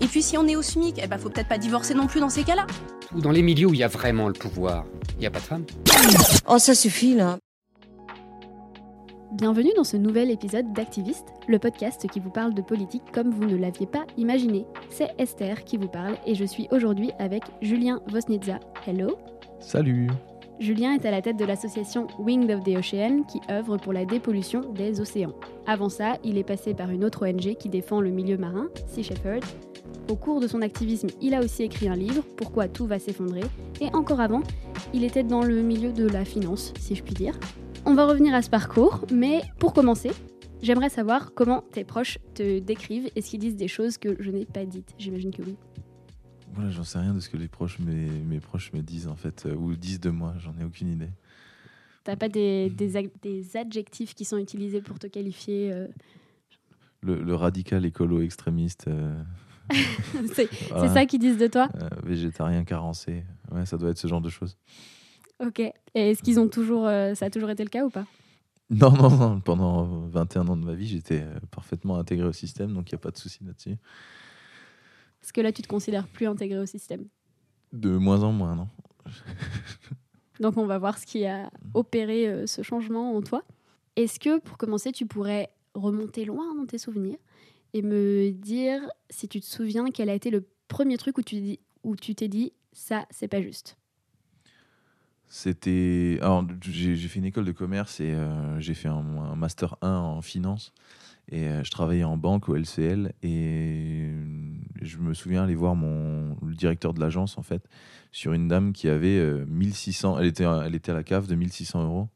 Et puis si on est au SMIC, eh ben faut peut-être pas divorcer non plus dans ces cas-là. Ou dans les milieux où il y a vraiment le pouvoir, il n'y a pas de femmes. Oh, ça suffit là. Bienvenue dans ce nouvel épisode d'Activiste, le podcast qui vous parle de politique comme vous ne l'aviez pas imaginé. C'est Esther qui vous parle et je suis aujourd'hui avec Julien Vosnitza. Hello Salut Julien est à la tête de l'association Wing of the Ocean qui œuvre pour la dépollution des océans. Avant ça, il est passé par une autre ONG qui défend le milieu marin, Sea Shepherd. Au cours de son activisme, il a aussi écrit un livre, Pourquoi tout va s'effondrer? Et encore avant, il était dans le milieu de la finance, si je puis dire. On va revenir à ce parcours, mais pour commencer, j'aimerais savoir comment tes proches te décrivent et s'ils disent des choses que je n'ai pas dites. J'imagine que oui. Voilà, j'en sais rien de ce que les proches, mes, mes proches me disent en fait, euh, ou disent de moi, j'en ai aucune idée. T'as pas des, des, ac- des adjectifs qui sont utilisés pour te qualifier euh, Le, le radical écolo extrémiste, euh, C'est Voilà. ça qu'ils disent de toi euh, végétarien carencé, ouais, ça doit être ce genre de choses. Ok. Et est-ce qu'ils ont toujours. ça a toujours été le cas ou pas? Non, non, non, pendant 21 ans de ma vie, j'étais parfaitement intégré au système, donc il n'y a pas de souci là-dessus. Parce que là, tu te considères plus intégré au système. De moins en moins, non Donc, on va voir ce qui a opéré euh, ce changement en toi. Est-ce que, pour commencer, tu pourrais remonter loin dans tes souvenirs et me dire si tu te souviens quel a été le premier truc où tu dis, où tu t'es dit ça, c'est pas juste? C'était. Alors, j'ai j'ai fait une école de commerce et euh, j'ai fait un, un master 1 en finance. Et euh, je travaillais en banque au LCL. Et euh, je me souviens aller voir mon, le directeur de l'agence, en fait, sur une dame qui avait euh, 1600. Elle était, elle était à la cave de 1600 euros.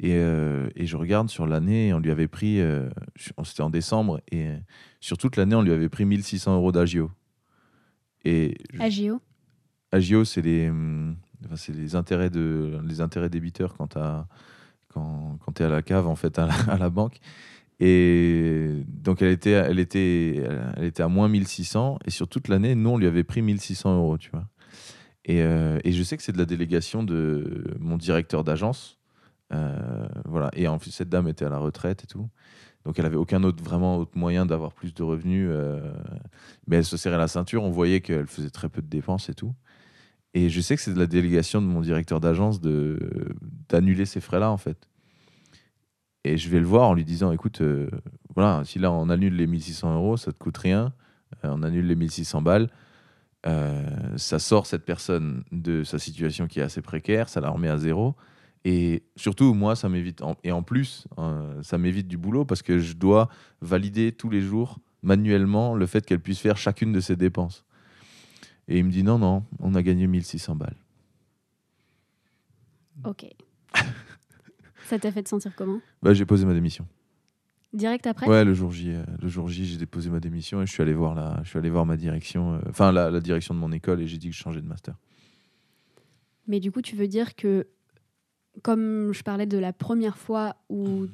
Et, euh, et je regarde sur l'année, on lui avait pris. euh, C'était en décembre. Et euh, sur toute l'année, on lui avait pris 1600 euros d'agio. Et Agio Agio, c'est les, hum, enfin, les intérêts de les intérêts débiteurs quand t'as- quand quand tu es à la cave en fait à la, à la banque. Et donc elle était elle était elle était à moins 1600 et sur toute l'année nous on lui avait pris 1600 euros tu vois. Et, euh, et je sais que c'est de la délégation de mon directeur d'agence. Euh, voilà. Et en plus, cette dame était à la retraite et tout. Donc, elle avait aucun autre, vraiment autre moyen d'avoir plus de revenus. euh, mais elle se serrait la ceinture. On voyait qu'elle faisait très peu de dépenses et tout. Et je sais que c'est de la délégation de mon directeur d'agence de d'annuler ces frais-là, en fait. Et je vais le voir en lui disant écoute, euh, voilà, si là on annule les 1600 euros, ça te coûte rien. Euh, on annule les 1600 balles. Euh, ça sort cette personne de sa situation qui est assez précaire, ça la remet à zéro. Et surtout, moi, ça m'évite. Et en plus, ça m'évite du boulot parce que je dois valider tous les jours manuellement le fait qu'elle puisse faire chacune de ses dépenses. Et il me dit non, non, on a gagné 1600 balles. Ok. Ça t'a fait te sentir comment Bah, j'ai posé ma démission. Direct après Ouais, le jour J, euh, le jour J, j'ai déposé ma démission et je suis allé voir la, je suis allé voir ma direction, euh, enfin la, la direction de mon école et j'ai dit que je changeais de master. Mais du coup, tu veux dire que, comme je parlais de la première fois où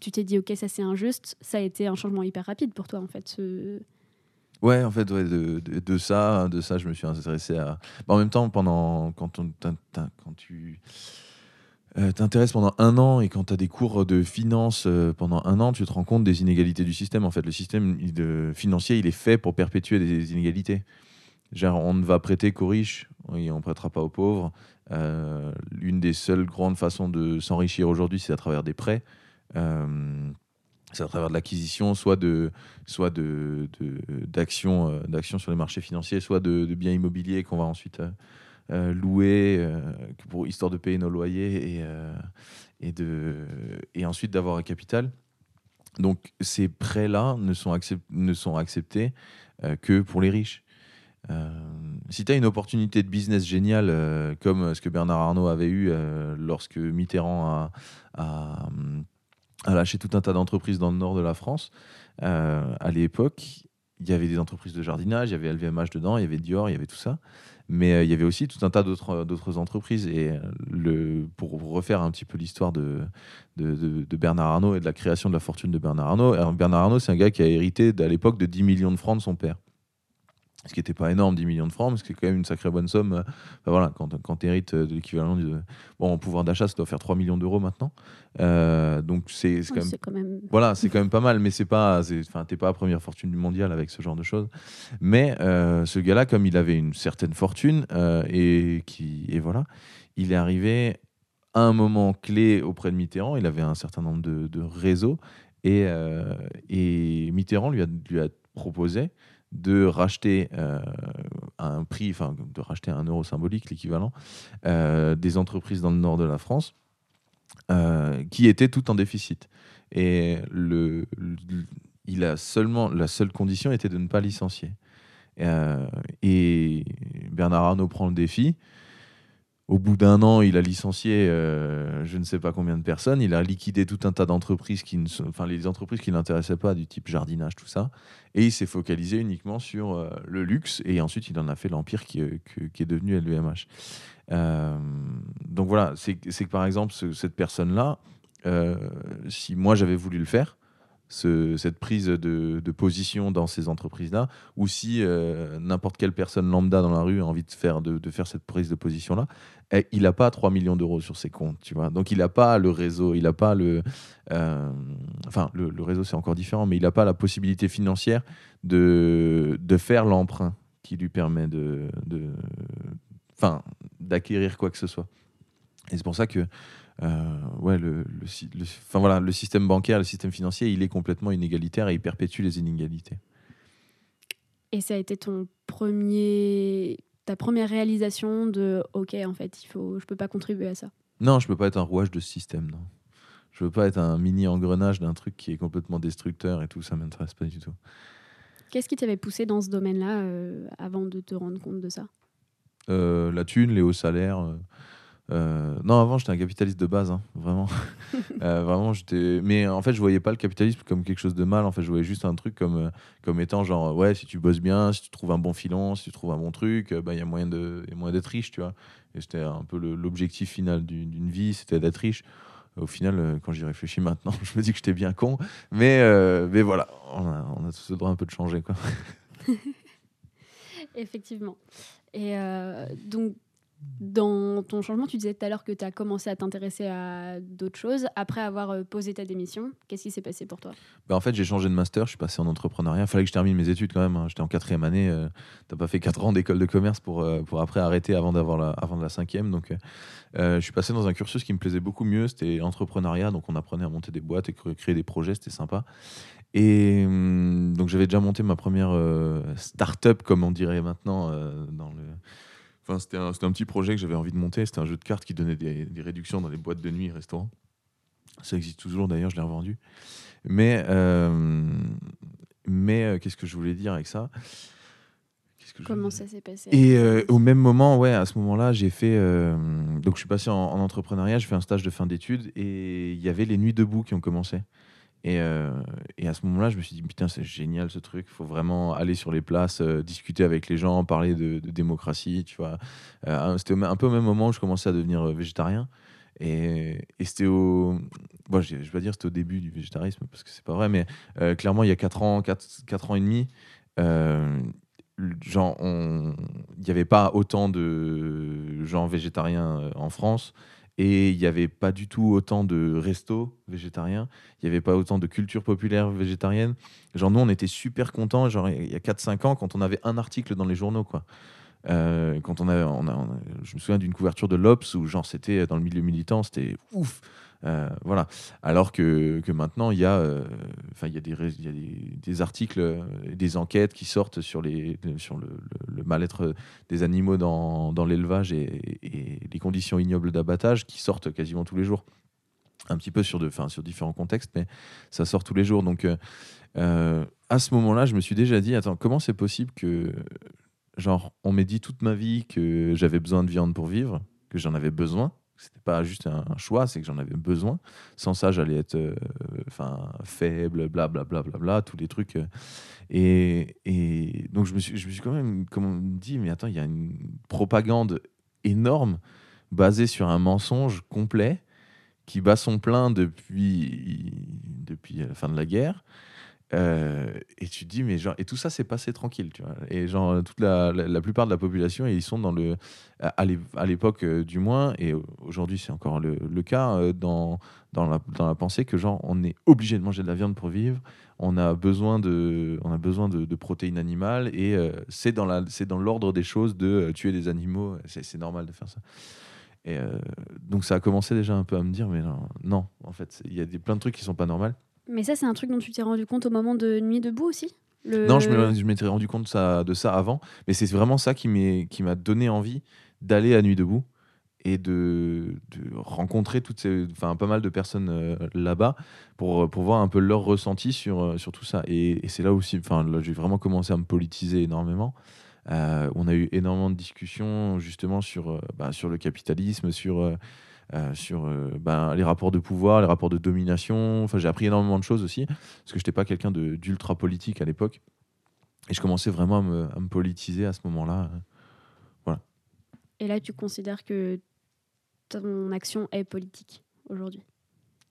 tu t'es dit, ok, ça c'est injuste, ça a été un changement hyper rapide pour toi, en fait. ce- Ouais, en fait, ouais, de, de, de ça, de ça, je me suis intéressé à. Bah, en même temps, pendant quand on quand tu euh, t'intéresses pendant un an et quand tu as des cours de finance euh, pendant un an, tu te rends compte des inégalités du système. En fait, le système financier, il est fait pour perpétuer des inégalités. On ne va prêter qu'aux riches, et on ne prêtera pas aux pauvres. Euh, L'une des seules grandes façons de s'enrichir aujourd'hui, c'est à travers des prêts. Euh, c'est à travers de l'acquisition, soit de, soit de, euh, d'actions sur les marchés financiers, soit de biens immobiliers qu'on va ensuite euh, louer euh, pour histoire de payer nos loyers et, euh, et de, et ensuite d'avoir un capital. Donc ces prêts-là ne sont, acceptés que pour les riches. Si tu as une opportunité de business géniale, comme ce que Bernard Arnault avait eu lorsque Mitterrand a, lâché tout un tas d'entreprises dans le nord de la France, à l'époque, il y avait des entreprises de jardinage, il y avait LVMH dedans, il y avait Dior, il y avait tout ça. Mais euh, il y avait aussi tout un tas d'autres d'autres entreprises. Et euh, pour refaire un petit peu l'histoire de, de, Bernard Arnault et de la création de la fortune de Bernard Arnault, Bernard Arnault, c'est un gars qui a hérité à l'époque de 10 millions de francs de son père. Ce qui n'était pas énorme, 10 millions de francs, mais ce qui est quand même une sacrée bonne somme. Enfin, voilà, quand, quand tu hérites de l'équivalent de. Bon, en pouvoir d'achat, ça doit faire 3 millions d'euros maintenant. Euh, donc c'est Ouais, quand, même- c'est quand même- Voilà, c'est quand même pas mal, mais c'est pas. Enfin, t'es pas la première fortune du mondial avec ce genre de choses. Mais euh, ce gars-là, comme il avait une certaine fortune, euh, et, qui, et voilà, il est arrivé à un moment clé auprès de Mitterrand. Il avait un certain nombre de, de réseaux. Et, euh, et Mitterrand lui a, lui a proposé de racheter euh, un prix, enfin de racheter un euro symbolique, l'équivalent, euh, des entreprises dans le nord de la France euh, qui étaient toutes en déficit. Et le, il a seulement, la seule condition était de ne pas licencier. Et Bernard Arnault prend le défi. Au bout d'un an, il a licencié euh, je ne sais pas combien de personnes. Il a liquidé tout un tas d'entreprises qui ne sont, enfin les entreprises qui l'intéressaient pas, du type jardinage, tout ça. Et il s'est focalisé uniquement sur euh, le luxe. Et ensuite, il en a fait l'empire qui, euh, est devenu LVMH. Euh, donc voilà, c'est que par exemple, ce- cette personne-là, si moi j'avais voulu le faire, ce- cette prise de, position dans ces entreprises-là, ou si euh, n'importe quelle personne lambda dans la rue a envie de faire, de, faire cette prise de position-là, eh, il n'a pas 3 millions d'euros sur ses comptes, tu vois. Donc il n'a pas le réseau, il n'a pas le... euh, enfin, le, le réseau c'est encore différent, mais il n'a pas la possibilité financière de, de faire l'emprunt qui lui permet de... enfin, d'acquérir quoi que ce soit. Et c'est pour ça que ouais, le, le, sy- le- enfin, voilà, le système bancaire, le système financier, il est complètement inégalitaire et il perpétue les inégalités. Et ça a été ton premier, ta première réalisation de OK, en fait, il faut, je peux pas contribuer à ça? Non, je peux pas être un rouage de ce système, non. Je veux pas être un mini engrenage d'un truc qui est complètement destructeur et tout, ça m'intéresse pas du tout. Qu'est-ce qui t'avait poussé dans ce domaine-là euh, avant de te rendre compte de ça? Euh, la thune, les hauts salaires. euh, euh, non, avant, j'étais un capitaliste de base, hein, vraiment. Euh, vraiment, j'étais. Mais en fait, je voyais pas le capitalisme comme quelque chose de mal. En fait, je voyais juste un truc comme, euh, comme étant genre, ouais, si tu bosses bien, si tu trouves un bon filon, si tu trouves un bon truc, il bah, il y a moyen de- y a moyen d'être riche, tu vois. Et c'était un peu l'objectif final d'une vie, c'était d'être riche. Au final, quand j'y réfléchis maintenant, je me dis que j'étais bien con. Mais, euh, mais voilà, on a, on a tous le droit un peu de changer, quoi. Effectivement. Et donc, dans ton changement, tu disais tout à l'heure que tu as commencé à t'intéresser à d'autres choses. Après avoir euh, posé ta démission, qu'est-ce qui s'est passé pour toi? Bah, en fait, j'ai changé de master, je suis passé en entrepreneuriat. Il fallait que je termine mes études quand même. hein. J'étais en quatrième année. euh, T'as pas fait quatre ans d'école de commerce pour, euh, pour après arrêter avant, d'avoir la, avant de la cinquième. Donc, euh, je suis passé dans un cursus qui me plaisait beaucoup mieux. C'était entrepreneuriat. Donc, on apprenait à monter des boîtes et cré- créer des projets. C'était sympa. Et hum, donc, j'avais déjà monté ma première start-up, comme on dirait maintenant. dans le... enfin, c'était, un, un petit projet que j'avais envie de monter. C'était un jeu de cartes qui donnait des, des réductions dans les boîtes de nuit et restaurants. Ça existe toujours d'ailleurs, je l'ai revendu. Mais, euh, mais euh, qu'est-ce que je voulais dire avec ça? Que Comment ça s'est passé? Et euh, au même moment, ouais, à ce moment-là, j'ai fait. euh, donc, je suis passé en, en entrepreneuriat, j'ai fait un stage de fin d'études et il y avait les nuits debout qui ont commencé. Et, euh, et à ce moment-là, je me suis dit, putain, c'est génial ce truc. Il faut vraiment aller sur les places, euh, discuter avec les gens, parler de, démocratie, tu vois. Euh, c'était un peu au même moment où je commençais à devenir végétarien. Et, c'était au. Bon, je vais dire c'était au début du végétarisme parce que c'est pas vrai, mais clairement, il y a 4 ans, 4, ans et demi, il n'y avait pas autant de gens végétariens en France et il n'y avait pas du tout autant de restos végétariens, il n'y avait pas autant de culture populaire végétarienne. Genre, nous, on était super contents, genre, il y a 4-5 ans, quand on avait un article dans les journaux, quoi. Euh, quand on a, on on a- je me souviens d'une couverture de l'Obs où genre c'était dans le milieu militant, c'était ouf. Euh, voilà. Alors que, maintenant, il y a, euh, il y a, des, des, articles, des enquêtes qui sortent sur, les, sur le, mal-être des animaux dans, l'élevage et, les conditions ignobles d'abattage qui sortent quasiment tous les jours. Un petit peu sur, de, enfin, sur différents contextes, mais ça sort tous les jours. Donc, euh, à ce moment-là, je me suis déjà dit, attends, comment c'est possible que, genre, on m'ait dit toute ma vie que j'avais besoin de viande pour vivre, que j'en avais besoin. C'était pas juste un, choix, c'est que j'en avais besoin. Sans ça, j'allais être, euh, enfin, faible, blablabla, bla, bla, bla, tous les trucs. euh. Et, et donc, je me suis, je me suis quand même comment, dit, mais attends, il y a une propagande énorme basée sur un mensonge complet qui bat son plein depuis, depuis la fin de la guerre. Euh, et tu dis, mais genre, et tout ça s'est passé tranquille, tu vois. Et genre, toute la, la, plupart de la population, ils sont dans le, à l'é- à l'époque euh, du moins, et aujourd'hui c'est encore le, le cas, euh, dans, dans, la, dans la pensée que genre, on est obligé de manger de la viande pour vivre, on a besoin de, on a besoin de, de protéines animales, et c'est dans l'ordre des choses de tuer des animaux, c'est normal de faire ça. Et donc ça a commencé déjà un peu à me dire, mais non, en fait, il y a des, plein de trucs qui sont pas normaux. Mais ça, c'est un truc dont tu t'es rendu compte au moment de Nuit debout aussi? Non, je m'étais rendu compte de ça, avant, mais c'est vraiment ça qui m'a donné envie d'aller à Nuit debout et de, rencontrer pas mal de personnes euh, là-bas pour, voir un peu leur ressenti sur, euh, tout ça. Et, c'est là aussi, enfin, j'ai vraiment commencé à me politiser énormément. Euh, on a eu énormément de discussions justement sur, bah, sur le capitalisme, sur, euh, sur euh, ben, les rapports de pouvoir, les rapports de domination. Enfin, j'ai appris énormément de choses aussi, parce que je n'étais pas quelqu'un d'ultra politique à l'époque. Et je commençais vraiment à me, à me politiser à ce moment-là. euh, Voilà. Et là, tu considères que ton action est politique aujourd'hui?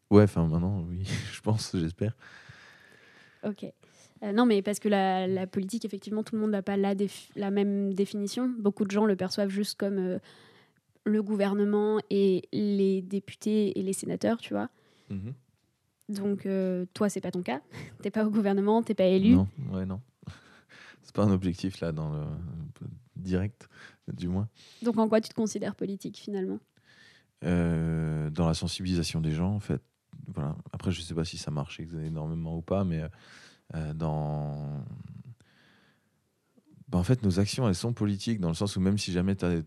Ouais, enfin maintenant, oui, je pense, j'espère. Ok. Euh, non, mais parce que la, la politique, effectivement, tout le monde n'a pas la, même définition. Beaucoup de gens le perçoivent juste comme le gouvernement et les députés et les sénateurs, tu vois. Mhm. Donc, euh, toi, c'est pas ton cas. T'es pas au gouvernement, t'es pas élu. Non, ouais, non. C'est pas un objectif là, dans le direct, du moins. Donc, en quoi tu te considères politique finalement? Euh, dans la sensibilisation des gens, en fait. Voilà. Après, je sais pas si ça marche énormément ou pas, mais euh, dans. Bah, en fait, nos actions, elles sont politiques, dans le sens où même si jamais tu as.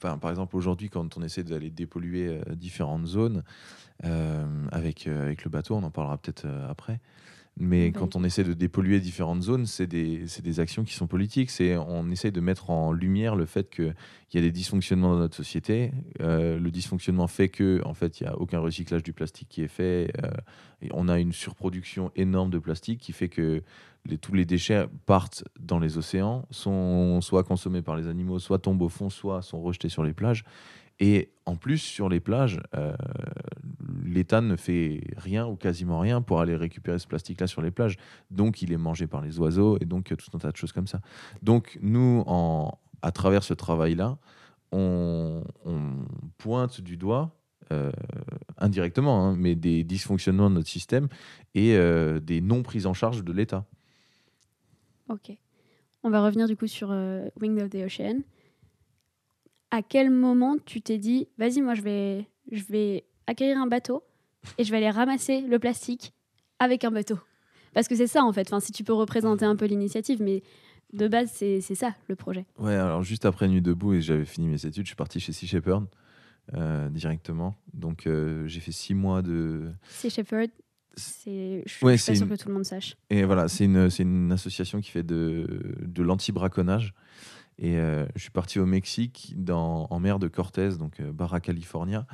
Par exemple, aujourd'hui, quand on essaie d'aller dépolluer euh, différentes zones euh, avec, euh, avec le bateau, on en parlera peut-être après. Mais Bah quand on essaie de dépolluer différentes zones, c'est des, des actions qui sont politiques. C'est, on essaie de mettre en lumière le fait qu'il y a des dysfonctionnements dans notre société. Euh, le dysfonctionnement fait que, en fait, il n'y a aucun recyclage du plastique qui est fait. euh, et on a une surproduction énorme de plastique qui fait que les- tous les déchets partent dans les océans, sont soit consommés par les animaux, soit tombent au fond, soit sont rejetés sur les plages. Et en plus, sur les plages, euh, l'État ne fait rien ou quasiment rien pour aller récupérer ce plastique-là sur les plages. Donc, il est mangé par les oiseaux et donc euh, tout un tas de choses comme ça. Donc, nous, à travers ce travail-là, on, pointe du doigt, euh, indirectement, hein, mais des dysfonctionnements de notre système et des non prises en charge de l'État. Ok. On va revenir du coup sur Wing of the Ocean. À quel moment tu t'es dit, vas-y, moi je vais, je vais acquérir un bateau et je vais aller ramasser le plastique avec un bateau Parce que c'est ça en fait, enfin, si tu peux représenter un peu l'initiative, mais de base c'est c'est ça le projet. Ouais, alors juste après Nuit debout et j'avais fini mes études, je suis parti chez Sea Shepherd euh, directement. Donc euh, j'ai fait six mois de. C'est Shepherd, c'est, je suis Ouais, pas une- que tout le monde sache. Et voilà, c'est une, c'est une association qui fait de, de l'anti-braconnage. Et euh, je suis parti au Mexique, en mer de Cortez, donc euh, Barra California,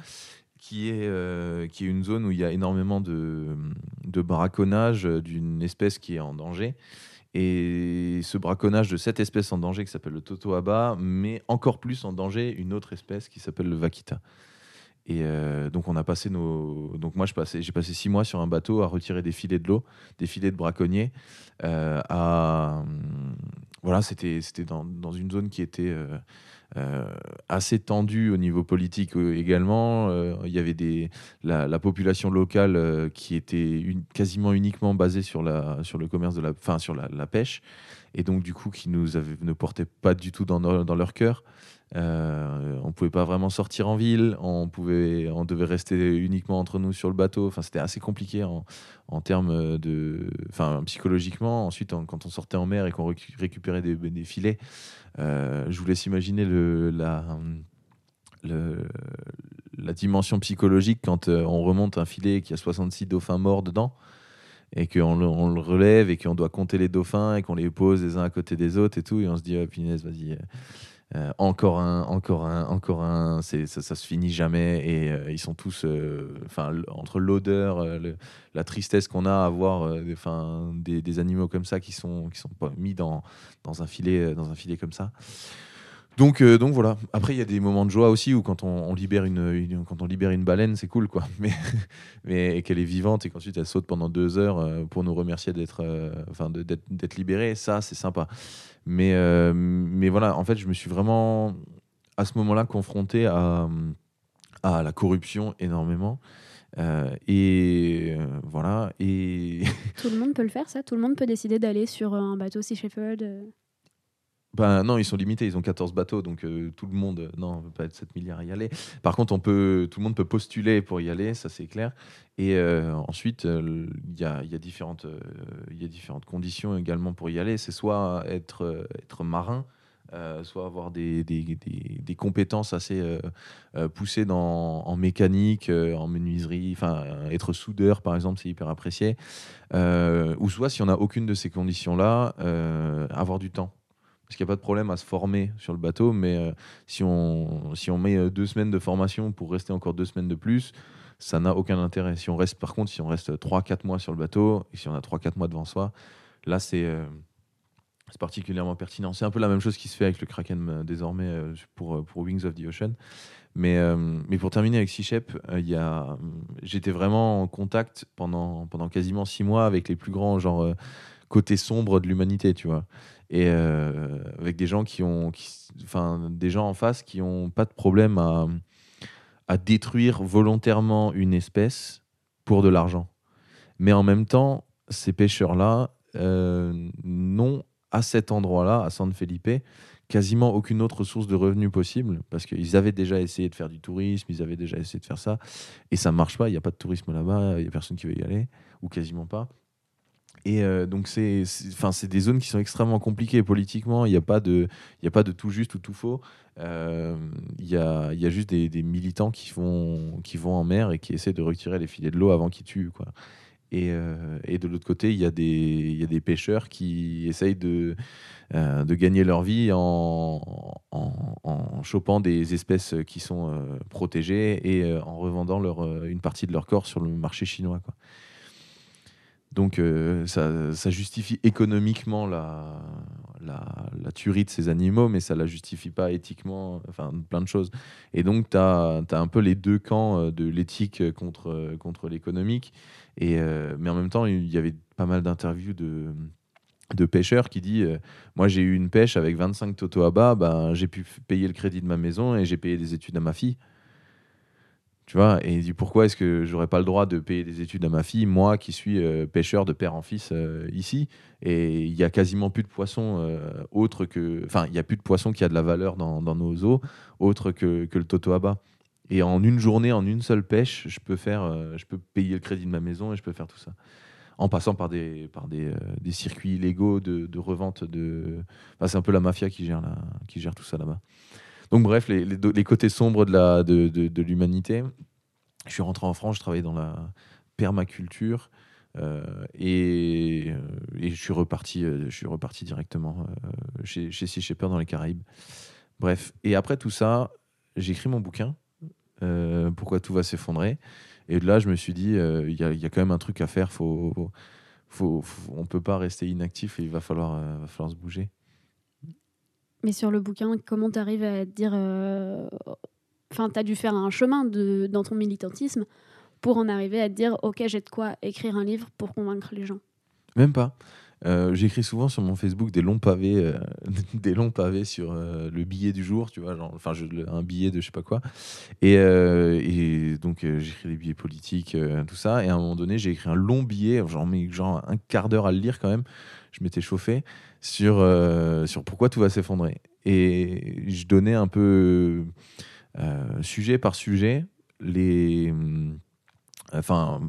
qui est, euh, qui est une zone où il y a énormément de, de braconnage d'une espèce qui est en danger. Et ce braconnage de cette espèce en danger qui s'appelle le totoaba met encore plus en danger une autre espèce qui s'appelle le vaquita. Et donc on a passé nos, donc moi je passais, j'ai passé six mois sur un bateau à retirer des filets de l'eau, des filets de braconniers. à, voilà, c'était dans, une zone qui était euh, euh, assez tendu au niveau politique euh, également. Il y avait la, la population locale qui était quasiment uniquement basée sur, le commerce de la pêche, et donc du coup qui nous ne portait pas du tout dans, leur cœur. Euh, on pouvait pas vraiment sortir en ville, on, devait rester uniquement entre nous sur le bateau. Enfin, c'était assez compliqué en, termes de, enfin, psychologiquement. Ensuite, en- quand on sortait en mer et qu'on récu- récupérait des, des filets, euh, je vous laisse imaginer la, la dimension psychologique quand euh, on remonte un filet qui a 66 dauphins morts dedans et qu'on le, relève et qu'on doit compter les dauphins et qu'on les pose les uns à côté des autres et tout et on se dit oh, punaise vas-y euh, euh, encore un encore un encore un ça, ça se finit jamais et euh, ils sont tous enfin entre l'odeur la tristesse qu'on a à voir des, des, animaux comme ça qui sont qui sont mis dans dans un filet dans un filet comme ça donc, euh, donc voilà. Après, il y a des moments de joie aussi où quand on, libère une, quand on libère une baleine, c'est cool, quoi. Mais, mais qu'elle est vivante et qu'ensuite elle saute pendant deux heures euh, pour nous remercier d'être, euh, d'être, libérée, ça, c'est sympa. Mais, euh, mais voilà, en fait, je me suis vraiment à ce moment-là confronté à, à la corruption énormément. Et voilà. Et Tout le monde peut le faire, ça Tout le monde peut décider d'aller sur un bateau Sea Shepherd Ben non, ils sont limités, ils ont 14 bateaux, donc euh, tout le monde, non, on peut pas être 7 milliards à y aller. Par contre, on peut, tout le monde peut postuler pour y aller, ça c'est clair. Et euh, ensuite, euh, il y, a, différentes, y a différentes conditions également pour y aller. C'est soit être, marin, soit avoir des, compétences assez poussées dans, en mécanique, en menuiserie, enfin être soudeur par exemple, c'est hyper apprécié. Ou soit si on n'a aucune de ces conditions-là, avoir du temps. Parce qu'il n'y a pas de problème à se former sur le bateau, mais euh, si, on, si on met euh, deux semaines de formation pour rester encore deux semaines de plus, ça n'a aucun intérêt. Si on reste, par contre, si on reste 3-4 mois sur le bateau, et si on a 3-4 mois devant soi, là, c'est euh, particulièrement pertinent. C'est un peu la même chose qui se fait avec le Kraken euh, désormais pour, pour Wings of the Ocean. Mais, mais pour terminer avec a, j'étais vraiment en contact pendant, pendant quasiment six mois avec les plus grands genre, côtés sombres de l'humanité, tu vois. Et euh, avec des gens qui ont, enfin, des gens en face qui ont pas de problème à, à détruire volontairement une espèce pour de l'argent. Mais en même temps, ces pêcheurs-là euh, n'ont à cet endroit-là, à San Felipe, quasiment aucune autre source de revenus possible parce qu'ils avaient déjà essayé de faire du tourisme, ils avaient déjà essayé de faire ça et ça marche pas. Il n'y a pas de tourisme là-bas, il n'y a personne qui veut y aller ou quasiment pas. Et euh, donc, c'est des zones qui sont extrêmement compliquées politiquement. Il n'y a, pas de- y a pas de tout juste ou tout faux. Euh, Il y, a, y a juste des, militants qui vont, qui vont en mer et qui essaient de retirer les filets de l'eau avant qu'ils tuent. Quoi. Et, euh, et de l'autre côté, il y, a des- y des pêcheurs qui essayent de, de gagner leur vie en, en, en chopant des espèces qui sont protégées et en revendant leur, une partie de leur corps sur le marché chinois. Quoi. Donc euh, ça, justifie économiquement la, la, la tuerie de ces animaux, mais ça la justifie pas éthiquement, enfin plein de choses. Et donc tu as, un peu les deux camps euh, de l'éthique contre, contre l'économique. Euh, mais en même temps, il y avait pas mal d'interviews de, de pêcheurs qui disent euh, Moi j'ai eu une pêche avec 25 totoabas, ben, j'ai pu payer le crédit de ma maison et j'ai payé des études à ma fille. Tu vois, et il dit pourquoi est-ce que j'aurais pas le droit de payer des études à ma fille, moi qui suis euh, pêcheur de père en fils euh, ici, et il y a quasiment plus de poissons euh, autres que, enfin, il y a plus de poissons qui a de la valeur dans, nos eaux, autre que, que le totoaba. Et en une journée, en une seule pêche, je peux faire, euh, je peux payer le crédit de ma maison et je peux faire tout ça, en passant par des, par des, des circuits illégaux de, de revente de, c'est un peu la mafia qui gère la, qui gère tout ça là-bas. Donc bref, les, côtés sombres de l'humanité. Je suis rentré en France, je travaillais dans la permaculture euh, et, euh, et je suis reparti, euh, je suis reparti directement chez, chez Sea Shepherd dans les Caraïbes. Bref, et après tout ça, j'ai écrit mon bouquin. pourquoi tout va s'effondrer Et là, je me suis dit, il y, a, quand même un truc à faire. On peut pas rester inactif et il va falloir, va falloir se bouger. Mais sur le bouquin, comment tu arrives à dire. euh, Enfin, tu as dû faire un chemin dans ton militantisme pour en arriver à te dire Ok, j'ai de quoi écrire un livre pour convaincre les gens. Même pas. Euh, J'écris souvent sur mon Facebook des longs pavés, euh, des longs pavés sur euh, le billet du jour, tu vois, enfin un billet de je sais pas quoi. Et, donc j'écris des billets politiques, tout ça. Et à un moment donné, j'ai écrit un long billet, genre, mais genre un quart d'heure à le lire quand même. Je m'étais chauffé sur pourquoi tout va s'effondrer. Et je donnais un peu sujet par sujet les hum, enfin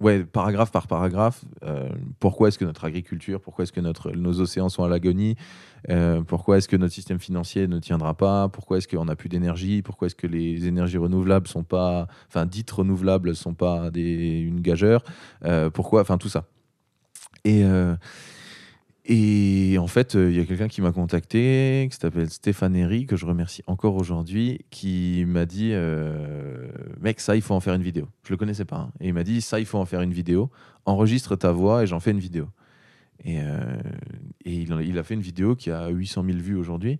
ouais paragraphe par paragraphe euh, pourquoi est-ce que notre agriculture pourquoi est-ce que notre nos océans sont à l'agonie euh, pourquoi est-ce que notre système financier ne tiendra pas pourquoi est-ce qu'on n'a plus d'énergie pourquoi est-ce que les énergies renouvelables sont pas enfin dites renouvelables sont pas des une gageure euh, pourquoi enfin tout ça. Et et en fait, euh, il y a quelqu'un qui m'a contacté, qui s'appelle Stéphane Herry, que je remercie encore aujourd'hui, qui m'a dit euh, Mec, ça, il faut en faire une vidéo. Je le connaissais pas. hein. Et il m'a dit Ça, il faut en faire une vidéo. Enregistre ta voix et j'en fais une vidéo. Et, euh, il, a fait une vidéo qui a 800 000 vues aujourd'hui.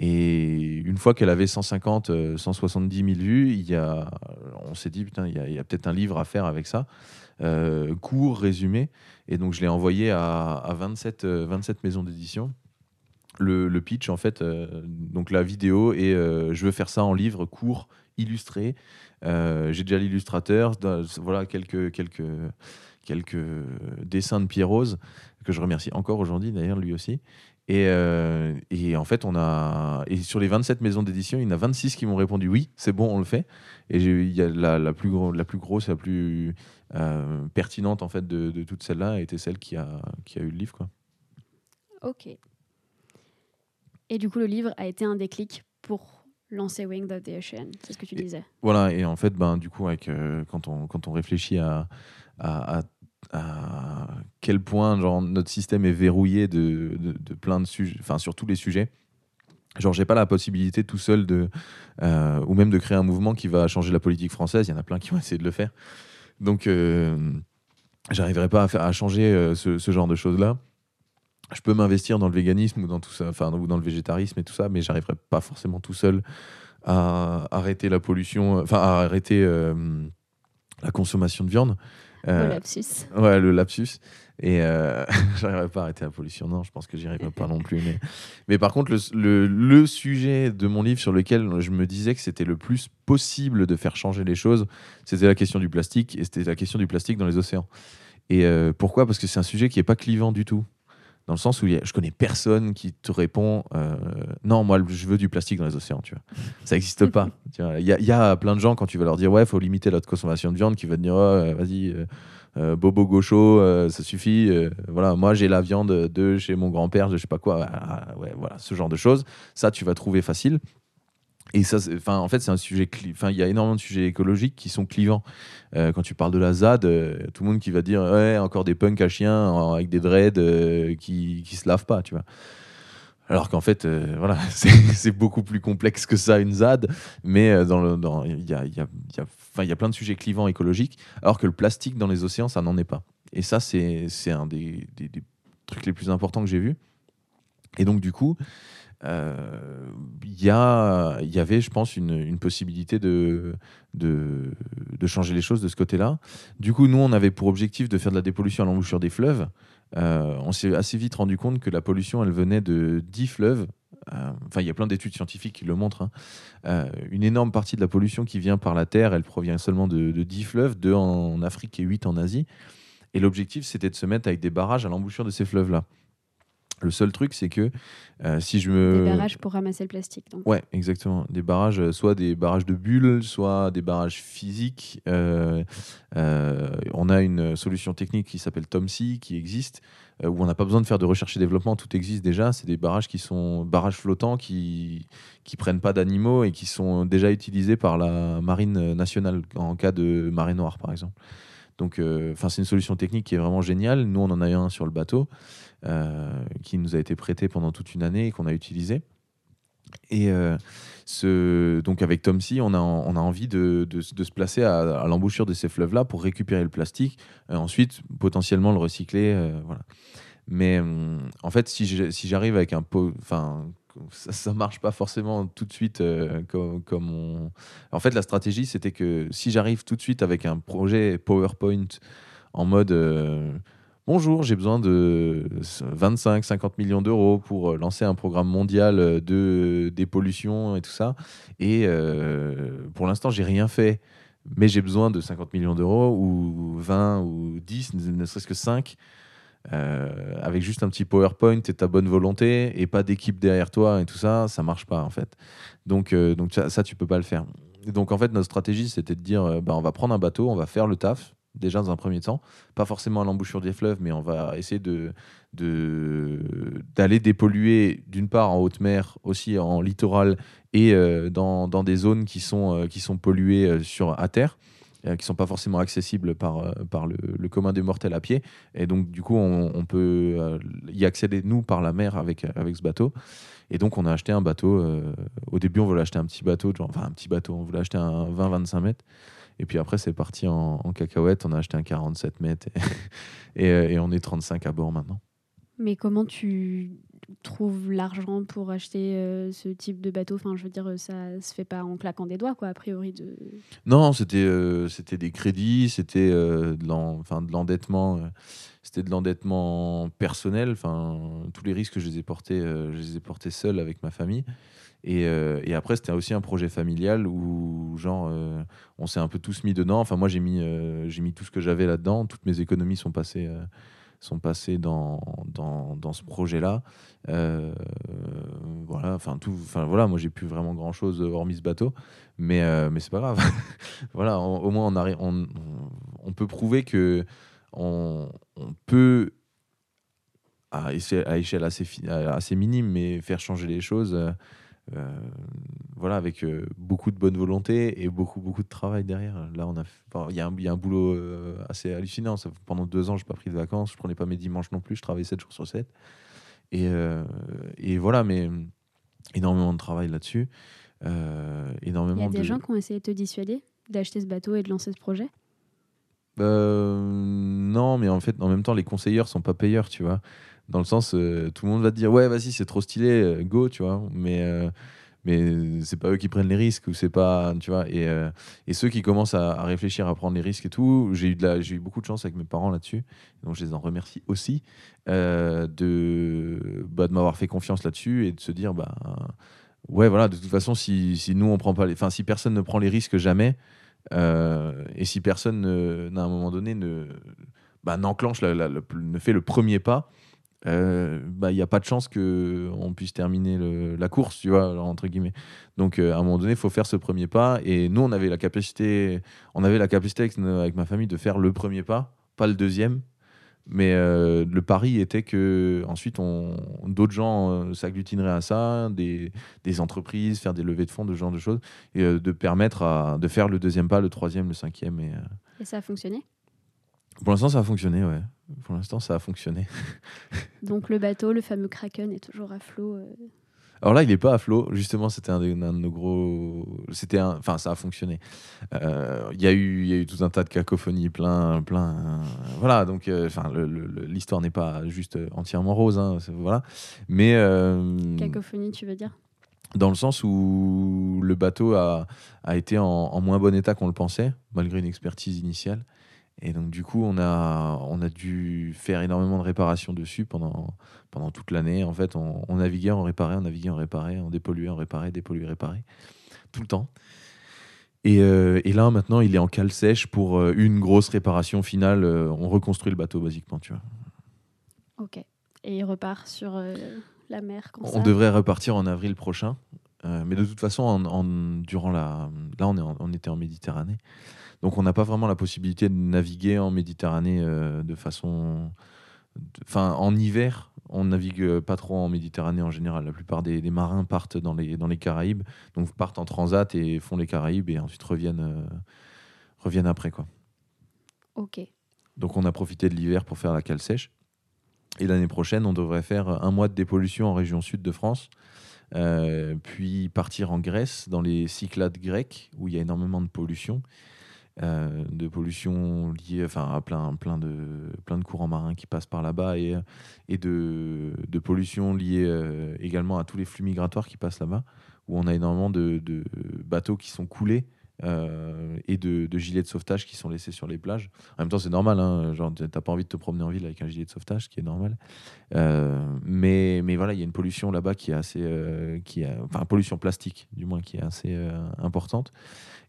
Et une fois qu'elle avait 150, euh, 170 000 vues, il y a, on s'est dit Putain, il y a, peut-être un livre à faire avec ça. Court, résumé. Et donc, je l'ai envoyé à, à 27, euh, 27 maisons d'édition. Le, pitch, en fait, euh, donc la vidéo, et euh, je veux faire ça en livre court, illustré. J'ai déjà l'illustrateur, voilà quelques, quelques, quelques dessins de Pierre Rose, que je remercie encore aujourd'hui, d'ailleurs, lui aussi. Et, et en fait, on a. Et sur les 27 maisons d'édition, il y en a 26 qui m'ont répondu oui, c'est bon, on le fait. Et il y a la, la, plus gros, la plus grosse, la plus euh, pertinente en fait de, de toutes celles-là été celle qui a, qui a eu le livre. Quoi. Ok. Et du coup, le livre a été un déclic pour lancer Wings of the Ocean. C'est ce que tu disais. Voilà, et en fait, ben, du coup, avec, euh, quand, on, quand on réfléchit à, à, à- à quel point genre, notre système est verrouillé de, de, de plein de sujets, enfin sur tous les sujets, genre j'ai pas la possibilité tout seul de, euh, ou même de créer un mouvement qui va changer la politique française, il y en a plein qui ont essayé de le faire. Donc, euh, j'arriverai pas à, faire, à changer euh, ce, ce genre de choses-là. Je peux m'investir dans le véganisme ou dans tout ça, enfin ou dans le végétarisme et tout ça, mais j'arriverai pas forcément tout seul à arrêter la pollution, enfin à arrêter euh, la consommation de viande. Le lapsus. Ouais, le lapsus. Et euh, j'arriverai pas à arrêter la pollution. Non, je pense que j'y arriverai pas non plus. Mais, mais par contre, le, le, le sujet de mon livre sur lequel je me disais que c'était le plus possible de faire changer les choses, c'était la question du plastique. Et c'était la question du plastique dans les océans. Et euh, pourquoi? Parce que c'est un sujet qui est pas clivant du tout. Dans le sens où je connais personne qui te répond euh, non, moi je veux du plastique dans les océans, tu vois. Ça n'existe pas. Il y, a- il y a plein de gens quand tu vas leur dire ouais, faut limiter notre consommation de viande, qui va te dire Ouais, vas-y, euh, euh, bobo gaucho, euh, ça suffit. euh, voilà, moi j'ai la viande de chez mon grand-père, je sais pas quoi. Ah, ouais, voilà, ce genre de choses. Ça, tu vas trouver facile. Et ça, enfin, en fait, c'est un sujet. Enfin, il y a énormément de sujets écologiques qui sont clivants. Euh, quand tu parles de la ZAD, euh, tout le monde qui va dire ouais, encore des punks à chiens en- avec des dreads euh, qui qui se lavent pas, tu vois. Alors qu'en fait, voilà, c'est beaucoup plus complexe que ça, une ZAD. Mais dans le- dans- il y, a, y, a, y, a, y a plein de sujets clivants écologiques, alors que le plastique dans les océans, ça n'en est pas. Et ça, c'est un des, des- trucs les plus importants que j'ai vus. Et donc, du coup, il y, a- il y avait, je pense, une, possibilité de, changer les choses de ce côté-là. Du coup, nous, on avait pour objectif de faire de la dépollution à l'embouchure des fleuves. Euh, on s'est assez vite rendu compte que la pollution, elle venait de 10 fleuves. Euh, Enfin, il y a plein d'études scientifiques qui le montrent. hein. Euh, une énorme partie de la pollution qui vient par la Terre, elle provient seulement de, de 10 fleuves, 2 en Afrique et 8 en Asie. Et l'objectif, c'était de se mettre avec des barrages à l'embouchure de ces fleuves-là. Le seul truc, c'est que euh, si je me... Des barrages pour ramasser le plastique. Donc. Ouais, exactement. Des barrages, euh, soit des barrages de bulles, soit des barrages physiques. Euh, euh, on a une solution technique qui s'appelle TOMSI qui existe, où on n'a pas besoin de faire de recherche et développement, tout existe déjà. C'est des barrages qui sont barrages flottants qui qui prennent pas d'animaux et qui sont déjà utilisés par la marine nationale en cas de marée noire, par exemple. Donc, c'est une solution technique qui est vraiment géniale. Nous, on en a eu un sur le bateau qui nous a été prêté pendant toute une année et qu'on a utilisé. Et euh, donc avec Tom C, on a, on a envie de, de, se placer à, l'embouchure de ces fleuves-là pour récupérer le plastique, et ensuite potentiellement le recycler. euh, voilà. Mais en fait, si j'arrive avec un pot, enfin, ça, ça marche pas forcément tout de suite euh, comme, comme on. En fait, la stratégie, c'était que si j'arrive tout de suite avec un projet PowerPoint en mode euh, Bonjour, j'ai besoin de 25-50 millions d'euros pour euh, lancer un programme mondial euh, de dépollution et tout ça. Et euh, pour l'instant, j'ai rien fait. Mais j'ai besoin de 50 millions d'euros ou 20 ou 10, ne serait-ce que 5, euh, avec juste un petit PowerPoint et ta bonne volonté et pas d'équipe derrière toi et tout ça, ça marche pas en fait. Donc, donc ça, ça, tu peux pas le faire. Donc en fait, notre stratégie, c'était de dire, bah, on va prendre un bateau, on va faire le taf, déjà dans un premier temps, pas forcément à l'embouchure des fleuves, mais on va essayer d'aller dépolluer d'une part en haute mer, aussi en littoral et euh, dans, dans des zones qui sont, euh, qui sont polluées euh, sur, à terre, qui sont pas forcément accessibles par, par le, le commun des mortels à pied. Et donc du coup, on, peut y accéder, nous, par la mer avec, avec ce bateau. Et donc on a acheté un bateau. au début, on voulait acheter un petit bateau, genre, enfin un petit bateau, on voulait acheter un 20-25 mètres. Et puis après, c'est parti en, en cacahuète. On a acheté un 47 mètres et, et, euh, et on est 35 à bord maintenant. Mais comment tu trouves l'argent pour acheter euh, ce type de bateau? Enfin, je veux dire, ça se fait pas en claquant des doigts, quoi, a priori. De... Non, c'était euh, c'était des crédits, c'était euh, de l'endettement, c'était de l'endettement personnel. Enfin, tous les risques, je les ai portés, je les ai portés seul avec ma famille. Et, euh, et après, c'était aussi un projet familial où, genre, euh, on s'est un peu tous mis dedans. Enfin, moi, j'ai mis, euh, j'ai mis tout ce que j'avais là-dedans. Toutes mes économies sont passées, sont passées dans, dans, dans ce projet-là. Voilà, enfin, tout, enfin, voilà, moi, j'ai plus vraiment grand-chose hormis ce bateau. Mais, mais c'est pas grave. voilà, au moins, on, on, on- peut prouver que on, on peut, à échelle, assez, assez minime, mais faire changer les choses. Euh, voilà, avec euh, beaucoup de bonne volonté et beaucoup, beaucoup de travail derrière. Là, on a, il y, a un- il y a un boulot euh, assez hallucinant. Ça, pendant deux ans, je n'ai pas pris de vacances, je prenais pas mes dimanches non plus, je travaillais 7 jours sur 7. Et, et voilà, mais énormément de travail là-dessus. Euh, énormément Il y a des de... gens qui ont essayé de te dissuader d'acheter ce bateau et de lancer ce projet? Euh, non, mais en fait, en même temps, les conseilleurs sont pas payeurs, tu vois. Dans le sens, euh, tout le monde va te dire, ouais, vas-y, c'est trop stylé, euh, go, tu vois. Mais, euh, mais c'est pas eux qui prennent les risques, ou c'est pas, tu vois. Et, euh, et ceux qui commencent à, réfléchir à prendre les risques et tout, j'ai eu, de la- j'ai eu beaucoup de chance avec mes parents là-dessus. Donc, je les en remercie aussi euh, de, bah, de m'avoir fait confiance là-dessus et de se dire, bah, ouais, voilà, de toute façon, si, si nous, on prend pas les, enfin, si personne ne prend les risques jamais, et si personne à un moment donné ne bah, n'enclenche ne fait le premier pas euh, bah il n'y a pas de chance que on puisse terminer la course tu vois entre guillemets. Donc euh, à un moment donné il faut faire ce premier pas. Et nous on avait la capacité on avait la capacité avec, ma famille de faire le premier pas pas le deuxième. Mais euh, le pari était que ensuite d'autres gens euh, s'agglutineraient à ça des, des entreprises faire des levées de fonds de ce genre de choses et euh, de permettre de faire le deuxième pas le troisième le cinquième euh, Et ça a fonctionné? Pour l'instant ça a fonctionné ouais. Pour l'instant ça a fonctionné. Donc le bateau, le fameux Kraken, est toujours à flot. euh, alors là il est pas à flot. Justement c'était un, de nos gros c'était un enfin ça a fonctionné. Euh, il y a eu il y a eu tout un tas de cacophonies plein plein voilà. Donc euh, enfin l'histoire n'est pas juste entièrement rose hein, voilà. Mais Cacophonie, tu veux dire? dans le sens où le bateau a, a été en, en moins bon état qu'on le pensait, malgré une expertise initiale. Et donc, du coup, on a, on a dû faire énormément de réparations dessus pendant, pendant toute l'année. En fait, on, on naviguait, on réparait, on naviguait, on réparait, on dépolluait, on réparait, dépolluait, réparait, tout le temps. Et, euh, et là, maintenant, il est en cale sèche pour euh, une grosse réparation finale. Euh, on reconstruit le bateau, basiquement, tu vois. Ok. Et il repart sur la mer quand On ça devrait repartir en avril prochain. Mais de toute façon, en, en- durant la, là, on, est en- on était en Méditerranée. Donc, on n'a pas vraiment la possibilité de naviguer en Méditerranée euh, de façon. Enfin, en hiver, on navigue euh, pas trop en Méditerranée en général. La plupart des, des marins partent dans les, dans les Caraïbes, donc partent en transat et font les Caraïbes et ensuite reviennent, euh, reviennent après. Quoi. Ok. Donc on a profité de l'hiver pour faire la cale sèche. Et l'année prochaine, on devrait faire un mois de dépollution en région sud de France, euh, puis partir en Grèce, dans les Cyclades grecques, où il y a énormément de pollution, euh, de pollution liée enfin, à plein, plein, de, plein de courants marins qui passent par là-bas, et, et de, pollution liée euh, également à tous les flux migratoires qui passent là-bas, où on a énormément de bateaux qui sont coulés euh, et de, gilets de sauvetage qui sont laissés sur les plages. En même temps, c'est normal, hein, genre t'as pas envie de te promener en ville avec un gilet de sauvetage, ce qui est normal. Euh, mais, mais voilà, il y a une pollution là-bas qui est assez, euh, qui a, enfin pollution plastique du moins, qui est assez importante.